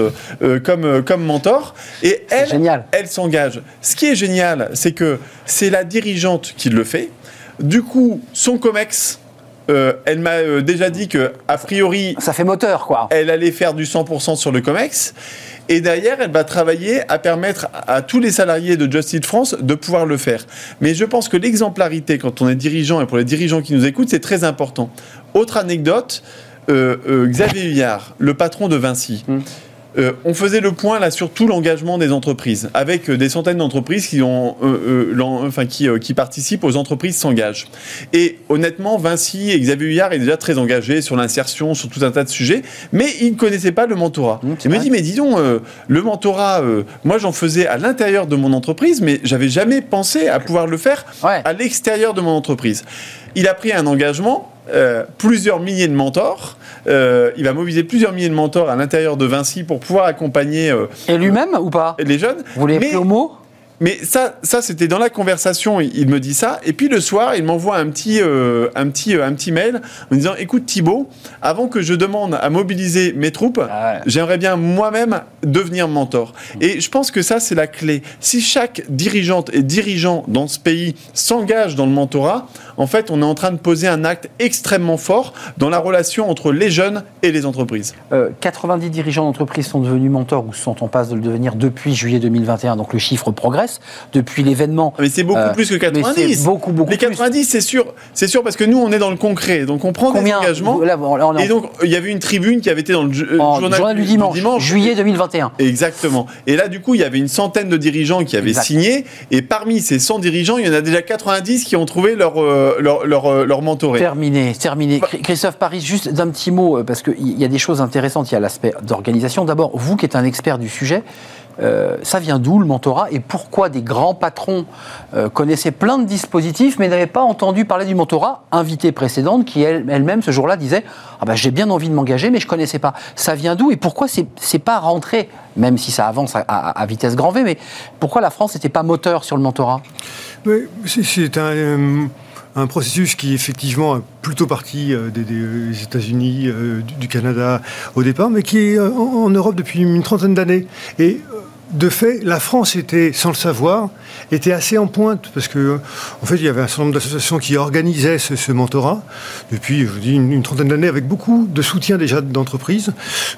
comme, comme mentor. Et elle, génial. elle s'engage. Ce qui est génial, c'est que c'est la dirigeante qui le fait. Du coup, son COMEX, euh, elle m'a euh, déjà dit que a priori, Ça fait moteur quoi. elle allait faire du 100% sur le COMEX. Et derrière, elle va travailler à permettre à tous les salariés de Just Eat France de pouvoir le faire. Mais je pense que l'exemplarité, quand on est dirigeant, et pour les dirigeants qui nous écoutent, c'est très important. Autre anecdote, euh, euh, Xavier Huillard, le patron de Vinci. Mm. Euh, on faisait le point là sur tout l'engagement des entreprises, avec euh, des centaines d'entreprises qui, ont, euh, enfin, qui, euh, qui participent aux entreprises s'engagent. Et honnêtement, Vinci et Xavier Huillard est déjà très engagé sur l'insertion, sur tout un tas de sujets, mais il ne connaissait pas le mentorat. Mmh, il me dit, mais dis donc, euh, le mentorat, moi j'en faisais à l'intérieur de mon entreprise, mais j'avais jamais pensé à pouvoir le faire Ouais. à l'extérieur de mon entreprise. Il a pris un engagement, euh, plusieurs milliers de mentors. Euh, il va mobiliser plusieurs milliers de mentors à l'intérieur de Vinci pour pouvoir accompagner euh, Et lui-même ou pas les jeunes. Vous au mot Mais ça, ça c'était dans la conversation, il, me dit ça. Et puis le soir, il m'envoie un petit, euh, un, petit, euh, un petit mail en me disant Écoute Thibaut, avant que je demande à mobiliser mes troupes, Ah ouais. j'aimerais bien moi-même devenir mentor. Et je pense que ça, c'est la clé. Si chaque dirigeante et dirigeant dans ce pays s'engage dans le mentorat, en fait, on est en train de poser un acte extrêmement fort dans la relation entre les jeunes et les entreprises. Euh, 90 dirigeants d'entreprise sont devenus mentors ou sont en passe de le devenir depuis juillet 2021, donc le chiffre progresse. Depuis l'événement. Mais c'est beaucoup Euh, plus que mais 90. c'est beaucoup, beaucoup Les plus. 90, c'est sûr, c'est sûr parce que nous, on est dans le concret. Donc, on prend Combien des engagements. Là, on Et donc, il y avait une tribune qui avait été dans le ju- euh, en journal, journal du dimanche, juillet 2021. Exactement. Et là, du coup, il y avait une centaine de dirigeants qui avaient Exact. signé. Et parmi ces 100 dirigeants, il y en a déjà 90 qui ont trouvé leur, euh, leur, leur, leur mentoré. Terminé, terminé. Chr- Christophe Paris, juste d'un petit mot, parce qu'il y a des choses intéressantes. Il y a l'aspect d'organisation. D'abord, vous qui êtes un expert du sujet, euh, ça vient d'où le mentorat et pourquoi des grands patrons euh, connaissaient plein de dispositifs mais n'avaient pas entendu parler du mentorat? Invitée précédente qui elle- elle-même ce jour-là disait ah bah, j'ai bien envie de m'engager mais je connaissais pas. Ça vient d'où et pourquoi c'est pas rentré même si ça avance à, à- vitesse grand V mais pourquoi la France n'était pas moteur sur le mentorat? C'est un, euh, un processus qui effectivement est plutôt parti euh, des, États-Unis, euh, du, Canada au départ, mais qui est euh, en, Europe depuis une trentaine d'années. Et de fait, la France était, sans le savoir, était assez en pointe parce que, en fait, il y avait un certain nombre d'associations qui organisaient ce, mentorat depuis, je vous dis, une, trentaine d'années, avec beaucoup de soutien déjà d'entreprises.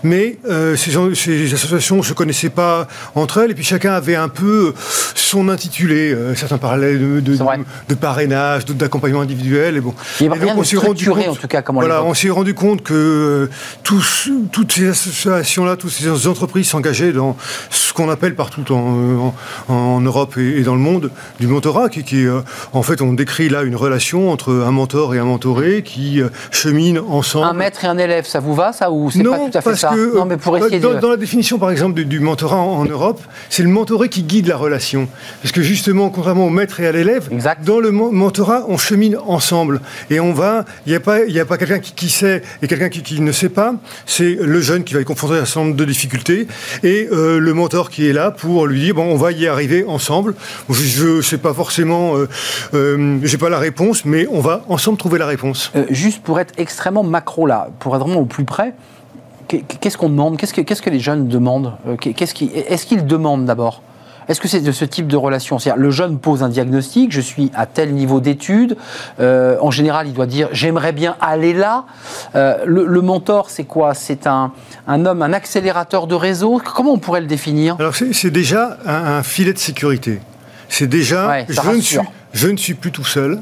Mais euh, ces, ces, associations ne se connaissaient pas entre elles, et puis chacun avait un peu son intitulé. Euh, certains parlaient de, de, parrainage, d'autres d'accompagnement individuel. Et bon. Il y avait rien on s'est rendu compte, en tout cas, comment voilà, on s'est rendu compte que euh, tous, toutes ces associations-là, toutes ces entreprises s'engageaient dans ce qu'on appelle partout en, en, Europe et, dans le monde du mentorat, qui, qui euh, en fait, on décrit là une relation entre un mentor et un mentoré qui euh, cheminent ensemble. Un maître et un élève, ça vous va, ça, ou c'est pas tout à fait ça que, Non, mais pour essayer dans, dans, la définition, par exemple, du, mentorat en, Europe, c'est le mentoré qui guide la relation. Parce que justement, contrairement au maître et à l'élève, dans le mentorat, on chemine ensemble. Et on va, il n'y a pas, il a pas quelqu'un qui, sait et quelqu'un qui, ne sait pas. C'est le jeune qui va être confronté à un certain nombre de difficultés et euh, le mentor qui est pour lui dire bon, on va y arriver ensemble. Je ne sais pas forcément, euh, euh, j'ai pas la réponse, mais on va ensemble trouver la réponse. Euh, juste pour être extrêmement macro là, pour être vraiment au plus près, qu'est-ce qu'on demande? Qu'est-ce que, les jeunes demandent? Qui, Est-ce qu'ils demandent d'abord? Est-ce que c'est de ce type de relation? C'est-à-dire, le jeune pose un diagnostic, je suis à tel niveau d'études. Euh, en général, il doit dire j'aimerais bien aller là. Euh, le, mentor, c'est quoi? C'est un, un, homme, un accélérateur de réseau? Comment on pourrait le définir? Alors, c'est déjà un, filet de sécurité. C'est déjà je, ne suis, je ne suis plus tout seul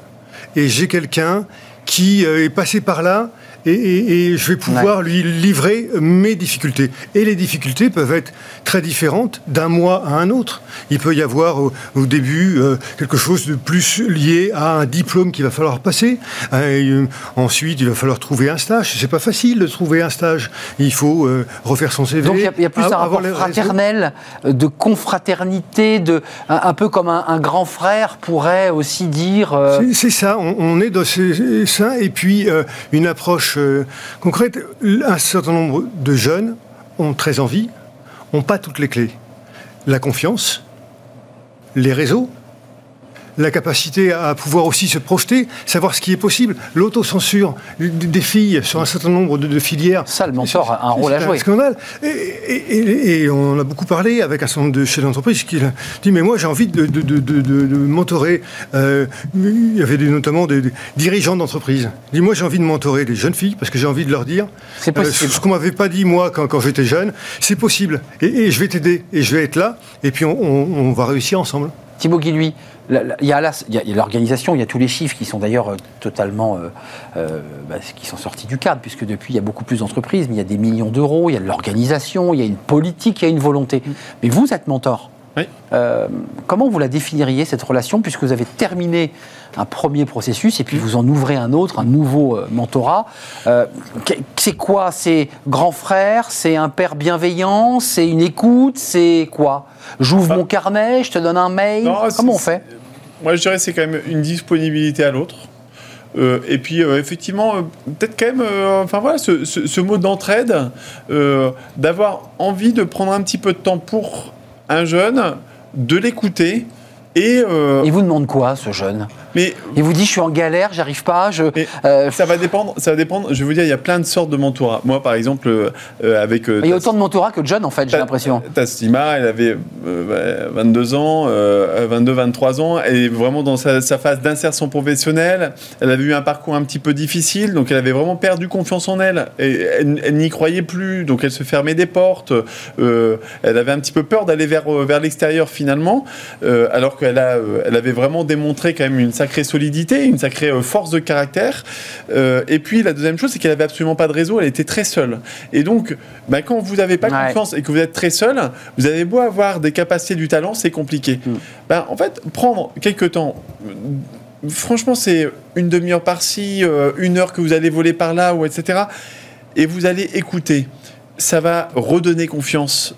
et j'ai quelqu'un qui euh, est passé par là et, je vais pouvoir lui livrer mes difficultés. Et les difficultés peuvent être très différentes d'un mois à un autre. Il peut y avoir au, début euh, quelque chose de plus lié à un diplôme qu'il va falloir passer. Euh, ensuite, il va falloir trouver un stage. C'est pas facile de trouver un stage. Il faut euh, refaire son CV. Donc il y, a plus un rapport fraternel, de confraternité, de un, peu comme un, grand frère pourrait aussi dire. C'est ça. On, on, est dans ça. Et puis une approche euh, concrète, un certain nombre de jeunes ont très envie, n'ont pas toutes les clés. La confiance, les réseaux, la capacité à pouvoir aussi se projeter, savoir ce qui est possible, l'autocensure des filles sur un certain nombre de, filières. Ça, le mentor a un rôle à jouer. scandale. Et, on a beaucoup parlé avec un certain nombre de chefs d'entreprise qui dit Mais moi, j'ai envie de, de, mentorer. Euh, il y avait notamment des, dirigeants d'entreprise. dit Moi, j'ai envie de mentorer des jeunes filles parce que j'ai envie de leur dire euh, ce qu'on m'avait pas dit moi quand, j'étais jeune. C'est possible. Et, je vais t'aider. Et je vais être là. Et puis, on, on va réussir ensemble. Thibaut Guilluy, il y a l'organisation, il y a tous les chiffres qui sont d'ailleurs euh, totalement euh, euh, bah, qui sont sortis du cadre, puisque depuis il y a beaucoup plus d'entreprises, mais il y a des millions d'euros, il y a de l'organisation, il y a une politique, il y a une volonté. Mm. Mais vous êtes mentor. Comment vous la définiriez cette relation, puisque vous avez terminé un premier processus et puis vous en ouvrez un autre, un nouveau mentorat. c'est quoi? C'est grand frère? C'est un père bienveillant? C'est une écoute? C'est quoi? J'ouvre mon carnet, je te donne un mail? Comment on fait? Moi, je dirais c'est quand même une disponibilité à l'autre. Euh, et puis euh, effectivement, euh, peut-être quand même, enfin voilà, ce, mot d'entraide, d'avoir envie de prendre un petit peu de temps pour un jeune, de l'écouter. Et il vous demande quoi, ce jeune? Mais il vous dit je suis en galère, j'arrive pas. Je, euh, ça va dépendre. Ça va dépendre. Je vais vous dire, il y a plein de sortes de mentorat. Moi, par exemple, euh, avec. il y a autant de mentorat que de jeunes en fait, j'ai l'impression. Tassima, elle avait 22 ans, 22, 23 ans, et vraiment dans sa, phase d'insertion professionnelle, elle avait eu un parcours un petit peu difficile, donc elle avait vraiment perdu confiance en elle. Et elle, n'y croyait plus, donc elle se fermait des portes. Euh, elle avait un petit peu peur d'aller vers vers l'extérieur finalement, alors qu'elle a, elle avait vraiment démontré quand même une sacrée solidité, une sacrée euh, force de caractère. Euh, et puis la deuxième chose, c'est qu'elle avait absolument pas de réseau, elle était très seule. Et donc, bah, quand vous n'avez pas confiance et que vous êtes très seul, vous avez beau avoir des capacités du talent, c'est compliqué. Mm. Bah, en fait, prendre quelques temps franchement, c'est une demi-heure par-ci, euh, une heure que vous allez voler par là, ou etc. Et vous allez écouter ça va redonner confiance.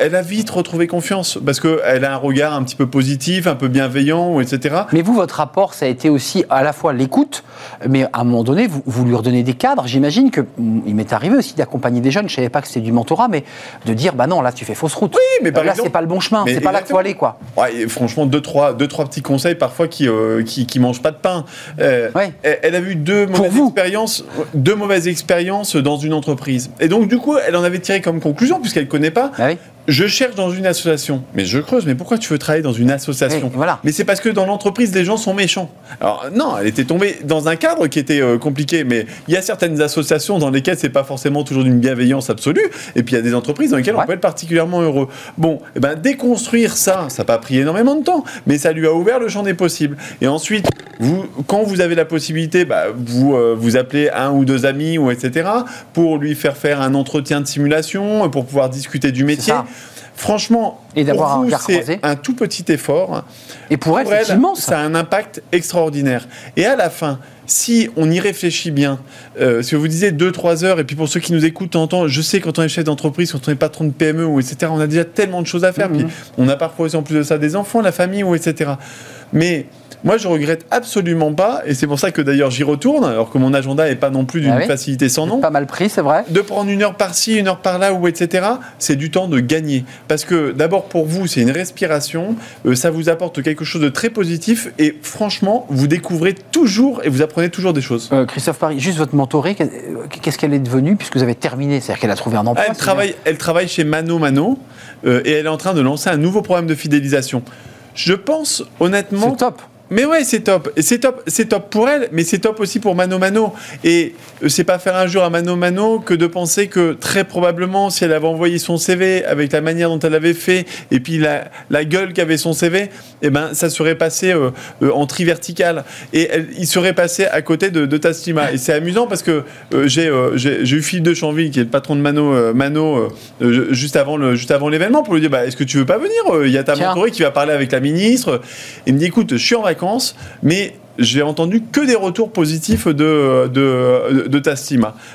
elle a vite retrouvé confiance parce qu'elle a un regard un petit peu positif, un peu bienveillant, etc. Mais vous, votre rapport, ça a été aussi à la fois l'écoute, mais à un moment donné, vous, vous lui redonnez des cadres. J'imagine que mm, il m'est arrivé aussi d'accompagner des jeunes. Je savais pas que c'était du mentorat, mais de dire, bah non, là tu fais fausse route. Oui, mais par là c'est pas le bon chemin. C'est pas là qu'il faut aller, quoi. Ouais, franchement, deux trois, deux trois petits conseils parfois qui euh, qui, qui, mangent pas de pain. Euh, elle, a eu deux mauvaises expériences, deux mauvaises expériences dans une entreprise, et donc du coup, elle avait tiré comme conclusion, puisqu'elle ne connaît pas, ah je cherche dans une association. Mais je creuse, mais pourquoi tu veux travailler dans une association Oui, voilà. Mais c'est parce que dans l'entreprise, les gens sont méchants. Alors non, elle était tombée dans un cadre qui était euh, compliqué, mais il y a certaines associations dans lesquelles c'est pas forcément toujours d'une bienveillance absolue, et puis il y a des entreprises dans lesquelles Ouais. on peut être particulièrement heureux. Bon, eh ben, déconstruire ça, ça n'a pas pris énormément de temps, mais ça lui a ouvert le champ des possibles. Et ensuite, vous, quand vous avez la possibilité, bah, vous euh, vous appelez un ou deux amis ou etc. pour lui faire faire un entretien de simulation, pour pouvoir discuter du métier. Franchement, Et d'avoir c'est un tout petit effort. Et pour elle, Pour c'est immense. ça a un impact extraordinaire. Et à la fin, si on y réfléchit bien, euh, si vous disiez 2-3 heures, et puis pour ceux qui nous écoutent, de temps en temps, je sais quand on est chef d'entreprise, quand on est patron de PME ou etc., on a déjà tellement de choses à faire. Mhm. Puis on a parfois aussi en plus de ça des enfants, la famille ou etc. Mais moi, je regrette absolument pas, et c'est pour ça que d'ailleurs j'y retourne, alors que mon agenda n'est pas non plus d'une Ah oui facilité sans nom Pas mal pris, c'est vrai. de prendre une heure par-ci, une heure par-là, ou etc., c'est du temps de gagner. Parce que d'abord pour vous, c'est une respiration, euh, ça vous apporte quelque chose de très positif, et franchement, vous découvrez toujours et vous apprenez toujours des choses. Euh, Christophe Paris, juste votre mentorée, qu'est-ce qu'elle est devenue puisque vous avez terminé C'est-à-dire qu'elle a trouvé un emploi elle, travaille, elle travaille chez Mano Mano, euh, et elle est en train de lancer un nouveau programme de fidélisation. Je pense honnêtement C'est top. Mais ouais, c'est top. C'est top, c'est top pour elle, mais c'est top aussi pour Mano Mano. Et euh, c'est pas faire un jour à Mano Mano que de penser que très probablement, si elle avait envoyé son CV avec la manière dont elle avait fait et puis la, la gueule qu'avait son CV, eh ben ça serait passé euh, euh, en tri vertical et elle- il serait passé à côté de, de Taslima. Et c'est amusant parce que euh, j'ai eu Philippe de Chanville qui est le patron de Mano Mano juste avant le juste avant l'événement pour lui dire bah est-ce que tu veux pas venir Il y a ta mentorée qui va parler avec la ministre. Il me dit écoute, je suis en vacances, mais j'ai entendu que des retours positifs de, de, de.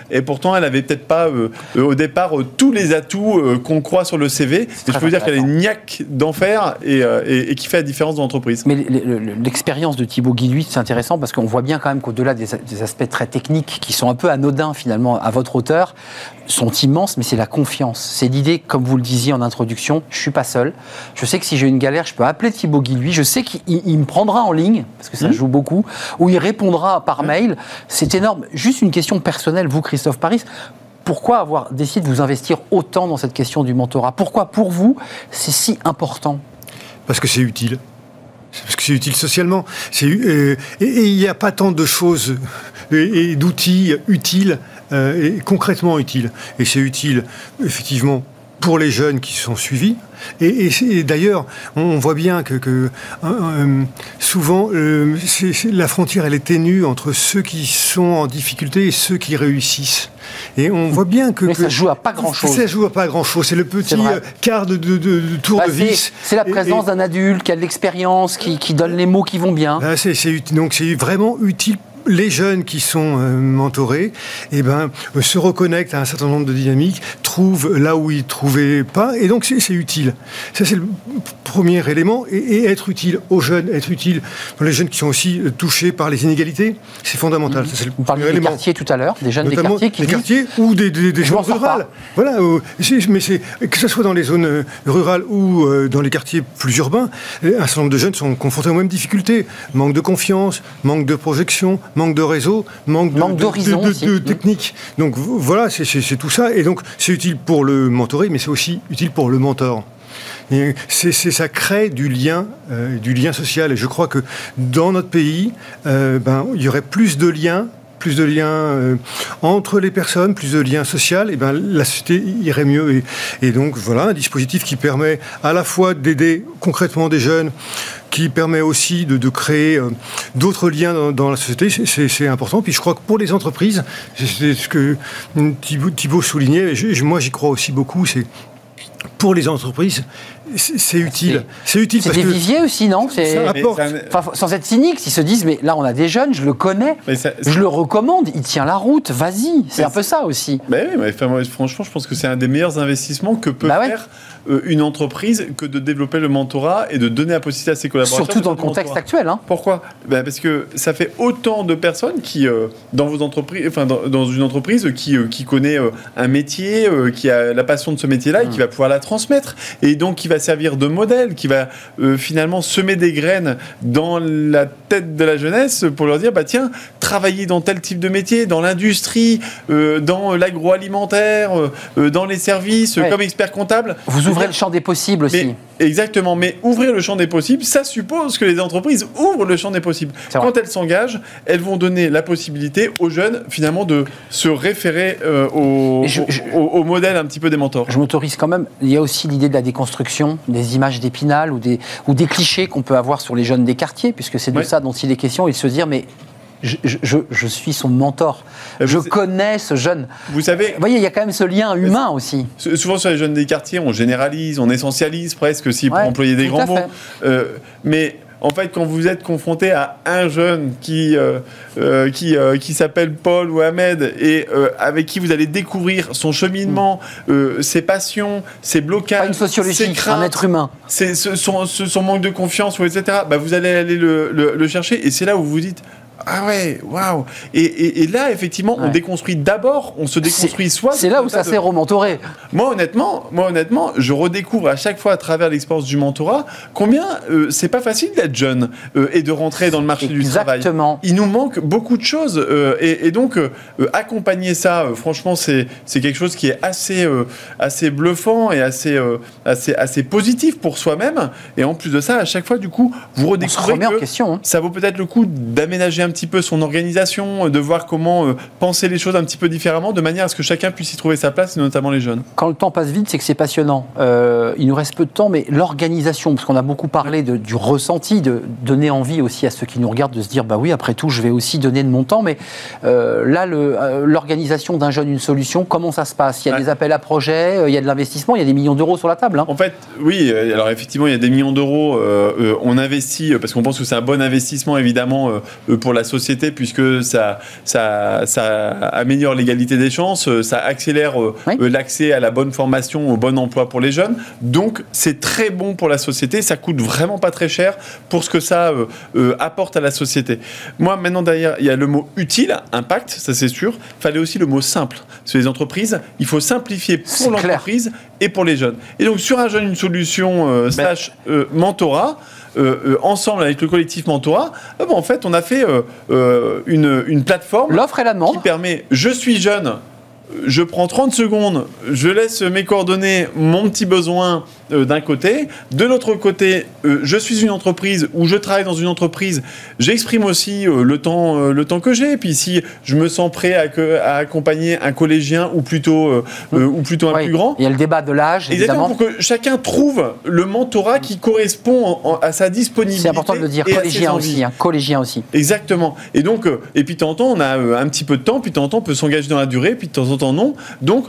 Et pourtant, elle avait peut-être pas euh, au départ euh, tous les atouts euh, qu'on croit sur le CV. Mais je peux vous dire qu'elle est niaque d'enfer et, et- et qui fait la différence dans l'entreprise. Mais le- le- l'expérience de Thibaut Guilhuit, c'est intéressant parce qu'on voit bien quand même qu'au-delà des, des aspects très techniques qui sont un peu anodins finalement à votre hauteur, sont immenses, mais c'est la confiance. C'est l'idée, comme vous le disiez en introduction, je suis pas seul. Je sais que si j'ai une galère, je peux appeler Thibaut Guilhuit. Je sais qu'il il- il me prendra en ligne, parce que ça joue beaucoup, ou il répondra par mail. C'est énorme. Juste une question personnelle, vous, Christophe Paris. Pourquoi avoir décidé de vous investir autant dans cette question du mentorat? Pourquoi, pour vous, c'est si important? Parce que c'est utile. Parce que c'est utile socialement. Euh, et et il n'y a pas tant de choses et, et d'outils utiles euh, et concrètement utiles. Et c'est utile, effectivement, pour les jeunes qui sont suivis. Et, et c'est- et d'ailleurs, on, on voit bien que, que, euh, euh, souvent, euh, la frontière, elle est ténue entre ceux qui sont en difficulté et ceux qui réussissent. Et on voit bien que... Mais que- ça joue à pas grand-chose. Ça joue à pas grand-chose. C'est le petit quart de, de- de- de tour Bah, de vis. C'est la présence d'un adulte qui a de l'expérience, qui, qui donne les mots qui vont bien. Ah, c'est, donc c'est vraiment utile. Les jeunes qui sont euh, mentorés, eh ben, euh, se reconnectent à un certain nombre de dynamiques, trouvent là où ils trouvaient pas, et donc c'est, utile. Ça c'est le premier élément, et, et être utile aux jeunes, être utile pour les jeunes qui sont aussi euh, touchés par les inégalités, c'est fondamental. Ça, c'est le Vous parliez des quartiers tout à l'heure, des jeunes des quartiers qui des quartiers ou des, pas. rurales. Voilà, mais c'est que ce soit dans les zones rurales ou dans les quartiers plus urbains, un certain nombre de jeunes sont confrontés aux mêmes difficultés. Manque de confiance, manque de projection, manque de réseau, manque de, Manque de- d'horizon de- de- technique. Donc voilà, c'est- tout ça. Et donc c'est utile pour le mentoré, mais c'est aussi utile pour le mentor. Et ça crée du lien, euh, du lien social. Et je crois que dans notre pays, euh, ben, il y aurait plus de liens, plus de liens euh, entre les personnes, plus de liens sociaux. Et ben, la société irait mieux. Et, donc voilà, un dispositif qui permet à la fois d'aider concrètement des jeunes, qui permet aussi de, créer euh, d'autres liens dans, la société, c'est- important. Puis je crois que pour les entreprises, c'est- ce que Thibaut soulignait, et moi j'y crois aussi beaucoup, c'est pour les entreprises, c'est utile. C'est utile C'est parce des que viviers aussi, non? C'est- ça apporte. Enfin, sans être cynique, s'ils se disent, mais là on a des jeunes, je le connais, mais ça- je le recommande, il tient la route, vas-y. C'est un peu ça aussi. Bah oui, mais enfin, moi, franchement, je pense que c'est un des meilleurs investissements que peut Bah ouais. faire euh, une entreprise que de développer le mentorat et de donner la possibilité à ses collaborateurs. Surtout de dans le contexte mentorat. actuel. Hein. Pourquoi? Ben, Parce que ça fait autant de personnes qui, euh, dans vos entreprises, enfin dans, dans une entreprise qui, euh, qui connaît euh, un métier, euh, qui a la passion de ce métier-là et Mmh. qui va pouvoir la transmettre. Et donc qui va va servir de modèle, qui va euh, finalement semer des graines dans la tête de la jeunesse pour leur dire bah tiens, travailler dans tel type de métier, dans l'industrie, euh, dans l'agroalimentaire, euh, dans les services, Ouais. comme expert comptable. Vous ouvrez le champ des possibles aussi. Mais- exactement, mais ouvrir le champ des possibles, ça suppose que les entreprises ouvrent le champ des possibles. Quand elles s'engagent, elles vont donner la possibilité aux jeunes finalement de se référer euh, au, Et je- je- au- au modèle un petit peu des mentors. Je m'autorise quand même. Il y a aussi l'idée de la déconstruction des images d'épinal ou des, ou des clichés qu'on peut avoir sur les jeunes des quartiers, puisque c'est de Ouais. ça dont il est question, et se dire, mais je, je- je- je suis son mentor. Euh, Je connais ce jeune. Vous savez, Vous voyez, il y a quand même ce lien humain aussi. Souvent sur les jeunes des quartiers, on généralise, on essentialise presque, si pour employer des grands mots. Euh, mais en fait, quand vous êtes confronté à un jeune qui, euh, euh, qui, euh, qui s'appelle Paul ou Ahmed et avec qui vous allez découvrir son cheminement, euh, ses passions, ses blocages, Mm. Pas une ses craintes, un être humain. son, manque de confiance, etc., bah, vous allez aller le, le- le chercher et c'est là où vous vous dites Ah ouais, waouh et, et- et là, effectivement, on déconstruit d'abord, on se déconstruit soi. C'est là où ça de- s'est rementoré. moi honnêtement, moi honnêtement, je redécouvre à chaque fois à travers l'expérience du mentorat combien euh, c'est pas facile d'être jeune euh, et de rentrer dans le marché du travail. Exactement. Il nous manque beaucoup de choses euh, et, et donc accompagner ça, franchement, c'est quelque chose qui est assez assez bluffant et assez assez assez positif pour soi-même. Et en plus de ça, à chaque fois, du coup, vous redécouvrez remet en que question. hein. ça vaut peut-être le coup d'aménager un petit peu son organisation, de voir comment euh, penser les choses un petit peu différemment, de manière à ce que chacun puisse y trouver sa place, et notamment les jeunes. Quand le temps passe vite, c'est que c'est passionnant. Euh, il nous reste peu de temps, mais l'organisation, parce qu'on a beaucoup parlé de- du ressenti, de donner envie aussi à ceux qui nous regardent de se dire, bah oui, après tout, je vais aussi donner de mon temps. Mais euh, là, euh, l'organisation d'un jeune, une solution, comment ça se passe? Il y a Ouais. des appels à projets, euh, il y a de l'investissement, il y a des millions d'euros sur la table. hein. En fait, oui, euh, alors effectivement, il y a des millions d'euros. euh, euh, on investit euh, parce qu'on pense que c'est un bon investissement, évidemment, euh, euh, pour la société, puisque ça, ça, ça améliore l'égalité des chances, euh, ça accélère euh, Oui. euh, l'accès à la bonne formation, au bon emploi pour les jeunes. Donc, c'est très bon pour la société. Ça coûte vraiment pas très cher pour ce que ça euh, euh, apporte à la société. Moi, maintenant, derrière, il y a le mot utile, impact, ça c'est sûr. Il fallait aussi le mot simple. Sur les entreprises, il faut simplifier pour l'entreprise et pour les jeunes. Et donc, sur un jeune, une solution euh, slash euh, mentorat, ensemble avec le collectif mentorat, euh, en fait, on a fait euh, euh, une, une plateforme L'offre et la demande. qui permet, je suis jeune, je prends 30 secondes, je laisse mes coordonnées, mon petit besoin euh, d'un côté. De l'autre côté, euh, je suis une entreprise ou je travaille dans une entreprise, j'exprime aussi euh, le, temps, le temps que j'ai. Et puis si je me sens prêt à, que- à accompagner un collégien ou plutôt, ou plutôt un Oui. plus grand, Il y a le débat de l'âge, Exactement, évidemment. pour que chacun trouve le mentorat qui correspond en- en- à sa disponibilité. C'est important de le dire, collégien aussi, hein, collégien aussi. Exactement. Et donc, et puis de temps en temps, on a un petit peu de temps, puis de temps en temps, on peut s'engager dans la durée, puis de temps en temps, non. Donc,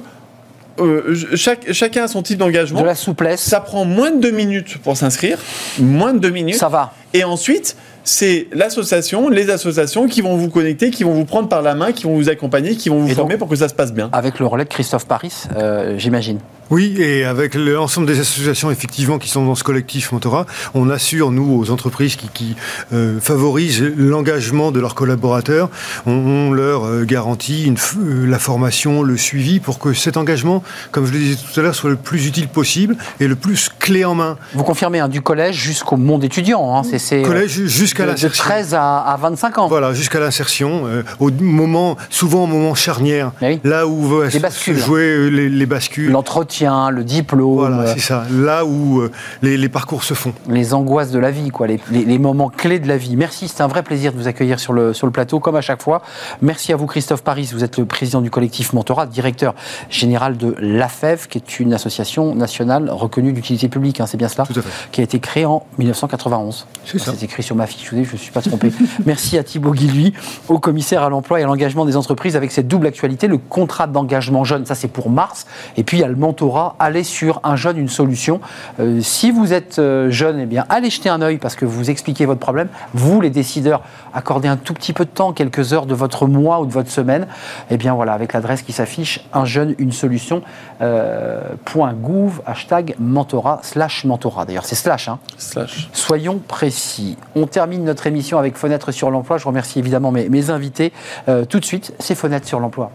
euh, chaque, chacun a son type d'engagement. De la souplesse, Ça prend moins de deux minutes pour s'inscrire, moins de deux minutes. ça va. Et ensuite, c'est l'association, les associations qui vont vous connecter, qui vont vous prendre par la main, qui vont vous accompagner, qui vont vous Et former donc- pour que ça se passe bien. Avec le relais de Christophe Paris, euh, j'imagine. Oui, et avec l'ensemble des associations effectivement qui sont dans ce collectif mentorat, on assure nous aux entreprises qui, qui, euh, favorisent l'engagement de leurs collaborateurs, on, on leur euh, garantit une euh, la formation, le suivi pour que cet engagement, comme je le disais tout à l'heure, soit le plus utile possible et le plus clé en main. Vous confirmez, hein, du collège jusqu'au monde étudiant. Hein, c'est, Collège jusqu'à de, de l'insertion. 13 à, à 25 ans. Voilà, jusqu'à l'insertion, au moment, souvent au moment charnière, oui. là où va se bascules. jouer les, les bascules. L'entretien, le diplôme, Voilà, euh, c'est ça. Là où euh, les, les parcours se font. les angoisses de la vie, quoi, les, les- les moments clés de la vie. Merci, c'est un vrai plaisir de vous accueillir sur le, sur le plateau, comme à chaque fois. Merci à vous, Christophe Paris. Vous êtes le président du collectif Mentorat, directeur général de l'AFEV, qui est une association nationale reconnue d'utilité publique. hein, c'est bien cela Tout à fait. Qui a été créée en 1991. C'est ça. C'est écrit sur ma fiche, je ne me suis pas trompé. [laughs] Merci à Thibaut Guilhuy, au commissaire à l'emploi et à l'engagement des entreprises, avec cette double actualité, le contrat d'engagement jeune, ça c'est pour mars, et puis il y a le mentorat, aller sur un jeune, une solution. Euh, si vous êtes euh, jeune, eh bien, allez jeter un œil parce que vous expliquez votre problème. Vous, les décideurs, accordez un tout petit peu de temps, quelques heures de votre mois ou de votre semaine. Eh bien voilà, avec l'adresse qui s'affiche, un jeune, une solution, euh, point gouv, hashtag mentorat, slash mentorat. D'ailleurs, c'est slash, hein. Slash. Soyons précis. On termine notre émission avec Fenêtre sur l'emploi. Je remercie évidemment mes, mes invités. Euh, tout de suite, c'est Fenêtre sur l'emploi.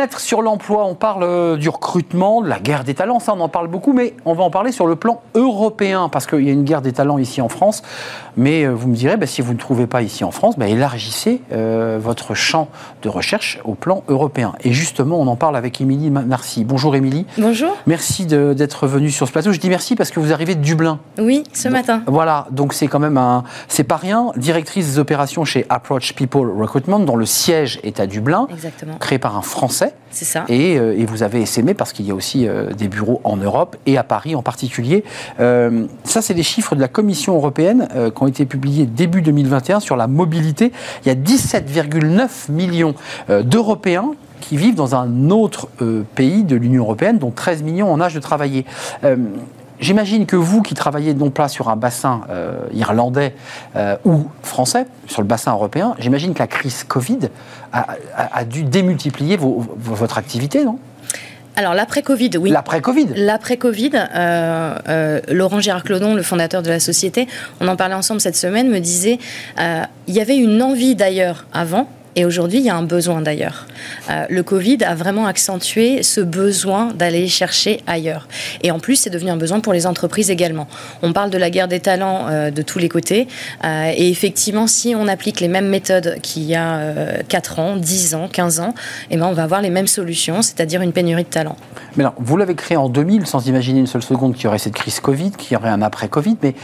Fenêtre sur l'emploi, on parle euh, du recrutement, de la guerre des talents, ça on en parle beaucoup, mais on va en parler sur le plan européen, parce qu'il y a une guerre des talents ici en France. Mais euh, vous me direz, bah, si vous ne trouvez pas ici en France, bah, élargissez euh, votre champ de recherche au plan européen. Et justement, on en parle avec Émilie Narcy. Bonjour Émilie. Bonjour. Merci d'être venue sur ce plateau. Je dis merci parce que vous arrivez de Dublin. Oui, ce matin. Voilà, donc c'est quand même un. C'est pas rien. Directrice des opérations chez Approach People Recruitment, dont le siège est à Dublin, Exactement. créé par un Français. C'est ça. Et, euh, et vous avez essaimé parce qu'il y a aussi euh, des bureaux en Europe et à Paris en particulier. Euh, ça, c'est les chiffres de la Commission européenne euh, qui ont été publiés début 2021 sur la mobilité. Il y a 17,9 millions euh, d'Européens qui vivent dans un autre euh, pays de l'Union européenne, dont 13 millions en âge de travailler. Euh, J'imagine que vous qui travaillez non pas sur un bassin euh, irlandais euh, ou français, sur le bassin européen, j'imagine que la crise Covid a, a- a dû démultiplier vos- votre activité, non? Alors, l'après-Covid, oui. L'après-Covid L'après-Covid, euh, euh, Laurent Gérard-Clodon, le fondateur de la société, on en parlait ensemble cette semaine, me disait euh, il y avait une envie d'ailleurs avant. Et aujourd'hui, il y a un besoin d'ailleurs. Euh, le Covid a vraiment accentué ce besoin d'aller chercher ailleurs. Et en plus, c'est devenu un besoin pour les entreprises également. On parle de la guerre des talents euh, de tous les côtés. Euh, et effectivement, si on applique les mêmes méthodes qu'il y a euh, 4 ans, 10 ans, 15 ans, eh ben, on va avoir les mêmes solutions, c'est-à-dire une pénurie de talents. Mais alors, vous l'avez créé en 2000 sans imaginer une seule seconde qu'il y aurait cette crise Covid, qu'il y aurait un après-Covid. Mais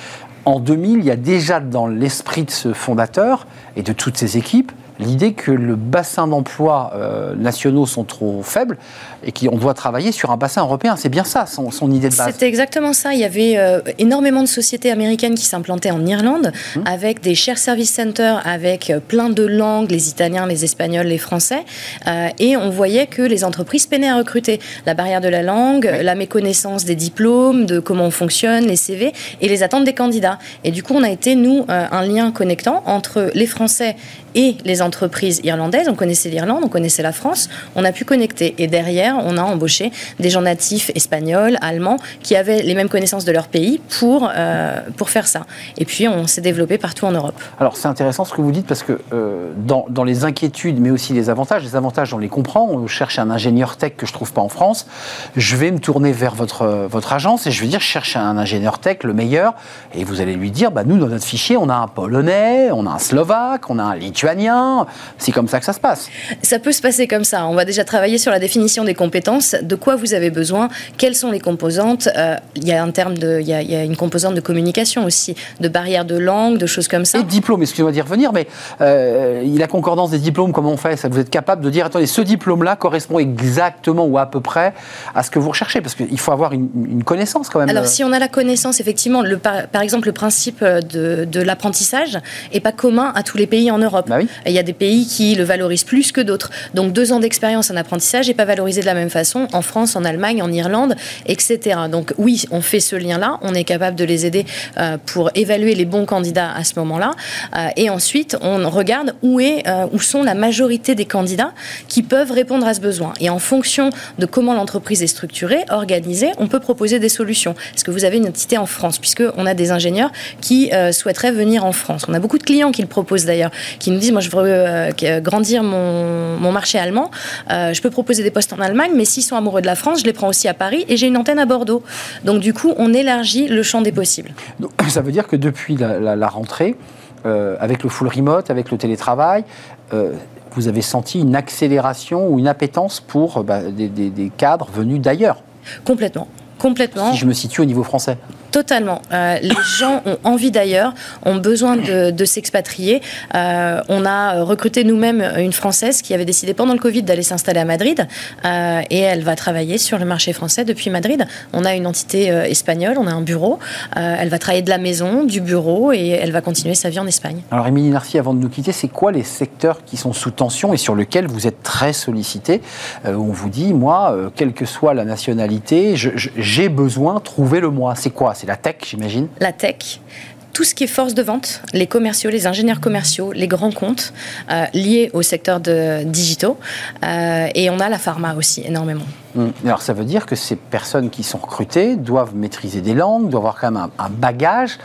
en 2000, il y a déjà dans l'esprit de ce fondateur et de toutes ses équipes l'idée que le bassin d'emploi euh, nationaux sont trop faibles et qu'on doit travailler sur un bassin européen. C'est bien ça, son, son idée de base. C'était exactement ça. Il y avait euh, énormément de sociétés américaines qui s'implantaient en Irlande avec des shared service centers avec euh, plein de langues, les Italiens, les Espagnols, les Français. Euh, et on voyait que les entreprises peinaient à recruter. La barrière de la langue, la méconnaissance des diplômes, de comment on fonctionne, les CV et les attentes des candidats. Et du coup, on a été, nous, un lien connectant entre les Français et les entreprises irlandaises. On connaissait l'Irlande, on connaissait la France. On a pu connecter. Et derrière, on a embauché des gens natifs espagnols, allemands, qui avaient les mêmes connaissances de leur pays pour, euh, pour faire ça. Et puis, on s'est développé partout en Europe. Alors c'est intéressant ce que vous dites parce que euh, dans, dans les inquiétudes mais aussi les avantages, les avantages on les comprend, on cherche un ingénieur tech que je trouve pas en France, je vais me tourner vers votre, euh, votre agence et je vais dire je cherche un ingénieur tech le meilleur et vous allez lui dire bah, nous dans notre fichier on a un polonais, on a un slovaque, on a un lituanien, c'est comme ça que ça se passe. Ça peut se passer comme ça. On va déjà travailler sur la définition des compétences, de quoi vous avez besoin, quelles sont les composantes. Euh, Il y a un terme de, il y a, il y a une composante de communication aussi, de barrières de langue, de choses comme ça. Et diplôme, excusez-moi d'y revenir, mais euh, la concordance des diplômes, comment on fait? Ça Vous êtes capable de dire, attendez, ce diplôme-là correspond exactement ou à peu près à ce que vous recherchez Parce qu'il faut avoir une, une connaissance quand même. Alors, si on a la connaissance, effectivement, le, par, par exemple, le principe de, de l'apprentissage n'est pas commun à tous les pays en Europe. Bah oui. Il y a des pays qui le valorisent plus que d'autres. Donc, deux ans d'expérience en apprentissage n'est pas valorisé de la même façon en France, en Allemagne, en Irlande, etc. Donc, oui, on fait ce lien-là. On est capable de les aider euh, pour évaluer les bons candidats à ce moment-là. Euh, et ensuite, on regarde où, est, euh, où sont la majorité des candidats qui peuvent répondre à ce besoin. Et en fonction de comment l'entreprise est structurée, organisée, on peut proposer des solutions. Est-ce que vous avez une entité en France? Puisqu'on a des ingénieurs qui souhaiteraient venir en France. On a beaucoup de clients qui le proposent d'ailleurs, qui nous disent, moi je veux grandir mon, mon marché allemand, je peux proposer des postes en Allemagne, mais s'ils sont amoureux de la France, je les prends aussi à Paris et j'ai une antenne à Bordeaux. Donc du coup, on élargit le champ des possibles. Donc, [clears throat] ça veut dire que depuis la, la- la rentrée, euh, avec le full remote, avec le télétravail, euh, vous avez senti une accélération ou une appétence pour euh, bah, des, des- des cadres venus d'ailleurs, Complètement. Complètement. si je me situe au niveau français. Totalement. Euh, les [coughs] gens ont envie d'ailleurs, ont besoin de, s'expatrier. Euh, on a recruté nous-mêmes une Française qui avait décidé pendant le Covid d'aller s'installer à Madrid euh, et elle va travailler sur le marché français depuis Madrid. On a une entité espagnole, on a un bureau. Elle va travailler de la maison, du bureau et elle va continuer sa vie en Espagne. Alors, Émilie Narcy, avant de nous quitter, c'est quoi les secteurs qui sont sous tension et sur lesquels vous êtes très sollicité On vous dit, moi, quelle que soit la nationalité, j'ai besoin, trouvez-le moi. C'est quoi? C'est la tech, j'imagine la tech, tout ce qui est force de vente, les commerciaux, les ingénieurs commerciaux, les grands comptes euh, liés au secteur de digitaux. Euh, et on a la pharma aussi énormément. Hum. Alors ça veut dire que ces personnes qui sont recrutées doivent maîtriser des langues, doivent avoir quand même un, un bagage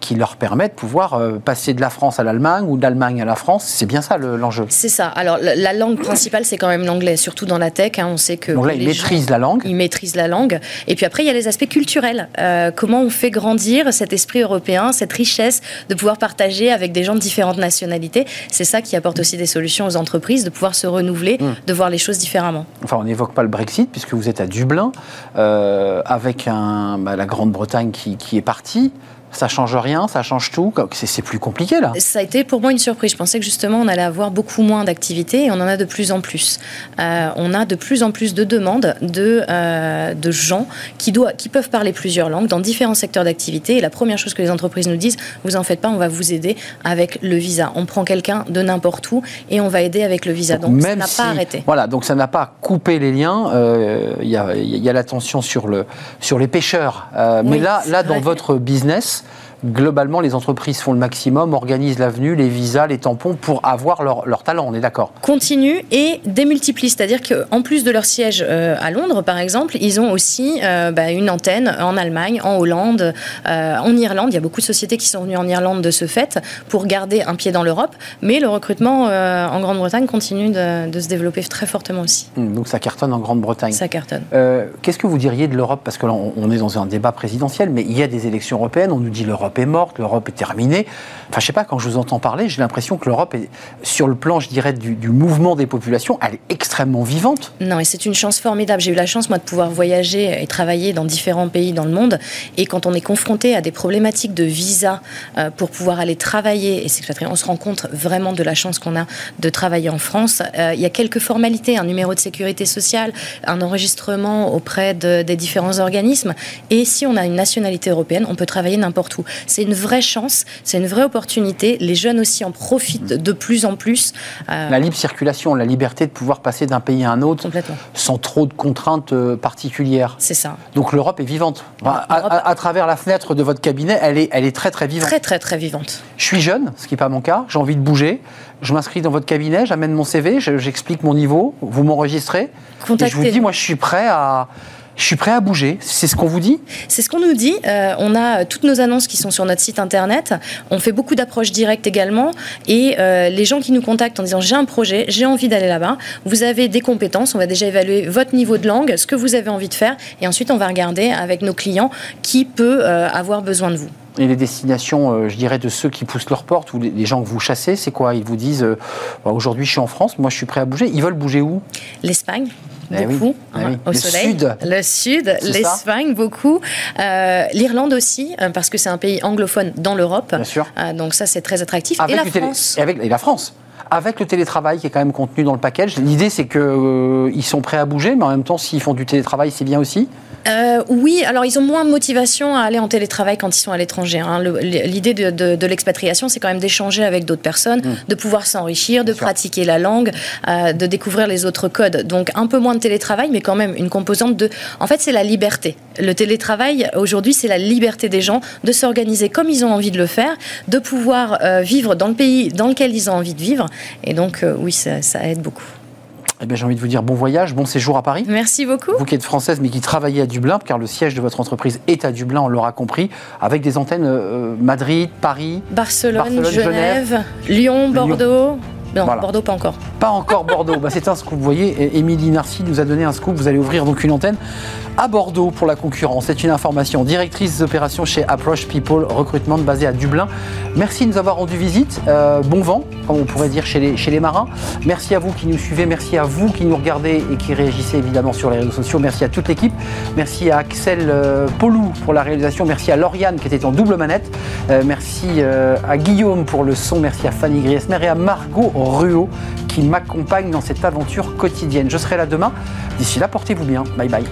qui leur permet de pouvoir euh, passer de la France à l'Allemagne ou de l'Allemagne à la France. C'est bien ça le- l'enjeu. C'est ça. Alors, la, la langue principale, c'est quand même l'anglais, surtout dans la tech. hein. on sait que Donc là, ils maîtrisent la langue. Ils maîtrisent la langue. Et puis après, il y a les aspects culturels. Euh, comment on fait grandir cet esprit européen, cette richesse de pouvoir partager avec des gens de différentes nationalités? C'est ça qui apporte aussi des solutions aux entreprises, de pouvoir se renouveler, Hum. de voir les choses différemment. Enfin, on n'évoque pas le Brexit puisque vous êtes à Dublin euh, avec un, bah, la Grande-Bretagne qui, qui est partie. Ça change rien, ça change tout. C'est plus compliqué là. Ça a été pour moi une surprise. Je pensais que justement on allait avoir beaucoup moins d'activités et on en a de plus en plus. Euh, on a de plus en plus de demandes de, euh, de gens qui, doivent, qui peuvent parler plusieurs langues dans différents secteurs d'activité. Et la première chose que les entreprises nous disent, vous en faites pas, on va vous aider avec le visa. On prend quelqu'un de n'importe où et on va aider avec le visa. Donc ça Même n'a si- pas arrêté. Voilà, donc ça n'a pas coupé les liens. euh, Il y, a, y a la tension sur, le, sur les pêcheurs. Mais là, là dans votre business, globalement, les entreprises font le maximum, organisent l'avenue, les visas, les tampons pour avoir leur, leur talent, on est d'accord continue et démultiplie. C'est-à-dire qu'en plus de leur siège euh, à Londres, par exemple, ils ont aussi euh, bah, une antenne en Allemagne, en Hollande, euh, en Irlande. Il y a beaucoup de sociétés qui sont venues en Irlande de ce fait pour garder un pied dans l'Europe. Mais le recrutement en Grande-Bretagne continue de, de se développer très fortement aussi. Hum, Donc ça cartonne en Grande-Bretagne. Ça cartonne. Qu'est-ce que vous diriez de l'Europe? Parce que là, on est dans un débat présidentiel, mais il y a des élections européennes. On nous dit l'Europe est morte, l'Europe est terminée. Enfin, je sais pas, quand je vous entends parler, j'ai l'impression que l'Europe est, sur le plan, je dirais, du, mouvement des populations, elle est extrêmement vivante. Non, et c'est une chance formidable. J'ai eu la chance, moi, de pouvoir voyager et travailler dans différents pays dans le monde. Et quand on est confronté à des problématiques de visa euh, pour pouvoir aller travailler et s'expatrier, on se rend compte vraiment de la chance qu'on a de travailler en France. Euh, il y a quelques formalités, un numéro de sécurité sociale, un enregistrement auprès de- des différents organismes. Et si on a une nationalité européenne, on peut travailler n'importe où. C'est une vraie chance, c'est une vraie opportunité. Les jeunes aussi en profitent de plus en plus. Euh, La libre circulation, la liberté de pouvoir passer d'un pays à un autre sans trop de contraintes euh, particulières. C'est ça. Donc l'Europe est vivante. Enfin, à, L'Europe- à- à travers la fenêtre de votre cabinet, elle est, elle est très très vivante. Très, très, très vivante. Je suis jeune, ce qui n'est pas mon cas, j'ai envie de bouger. Je m'inscris dans votre cabinet, j'amène mon CV, je- j'explique mon niveau, vous m'enregistrez. Et je vous dis, moi je suis prêt à, je suis prêt à bouger. C'est ce qu'on vous dit? C'est ce qu'on nous dit. Euh, on a toutes nos annonces qui sont sur notre site internet. On fait beaucoup d'approches directes également. Et euh, les gens qui nous contactent en disant j'ai un projet, j'ai envie d'aller là-bas, vous avez des compétences. On va déjà évaluer votre niveau de langue, ce que vous avez envie de faire. Et ensuite, on va regarder avec nos clients qui peut euh, avoir besoin de vous. Et les destinations, je dirais, de ceux qui poussent leurs portes ou les, gens que vous chassez, c'est quoi? Ils vous disent Bah, aujourd'hui je suis en France, moi je suis prêt à bouger. Ils veulent bouger où? L'Espagne. Eh Beaucoup, eh hein, au Le soleil. sud. Le sud, l'Espagne, beaucoup. Euh, L'Irlande aussi, euh, parce que c'est un pays anglophone dans l'Europe. Bien sûr. Euh, donc ça, c'est très attractif. Avec et la télé- France. et avec, et la France avec le télétravail qui est quand même contenu dans le package, l'idée c'est qu'ils sont prêts à bouger, mais en même temps, s'ils font du télétravail, c'est bien aussi. Euh, oui, alors ils ont moins de motivation à aller en télétravail quand ils sont à l'étranger. hein. Le- L'idée de, de- de l'expatriation, c'est quand même d'échanger avec d'autres personnes, de pouvoir s'enrichir, de sûr. pratiquer la langue, euh, de découvrir les autres codes. Donc un peu moins de télétravail, mais quand même une composante de... En fait, c'est la liberté. Le télétravail, aujourd'hui, c'est la liberté des gens de s'organiser comme ils ont envie de le faire, de pouvoir euh, vivre dans le pays dans lequel ils ont envie de vivre. Et donc, euh, oui, ça, ça aide beaucoup. Eh bien, j'ai envie de vous dire bon voyage, bon séjour à Paris. Merci beaucoup. Vous qui êtes française mais qui travaillez à Dublin, car le siège de votre entreprise est à Dublin, on l'aura compris, avec des antennes euh, Madrid, Paris, Barcelone, Barcelone, Genève, Genève, Lyon, Bordeaux. Non, Voilà. Bordeaux pas encore. pas encore Bordeaux. Bah, c'est un scoop, vous voyez, Émilie Narcy nous a donné un scoop, vous allez ouvrir donc une antenne à Bordeaux pour la concurrence. C'est une information. Directrice des opérations chez Approach People Recruitment basée à Dublin. Merci de nous avoir rendu visite. Euh, bon vent, comme on pourrait dire chez les, chez les marins. Merci à vous qui nous suivez, merci à vous qui nous regardez et qui réagissez évidemment sur les réseaux sociaux. Merci à toute l'équipe. Merci à Axel euh, Polou pour la réalisation. Merci à Lauriane qui était en double manette. Euh, merci euh, à Guillaume pour le son. Merci à Fanny Griesmer et à Margot Ruot qui m'accompagne dans cette aventure quotidienne. Je serai là demain. D'ici là, portez-vous bien. Bye bye.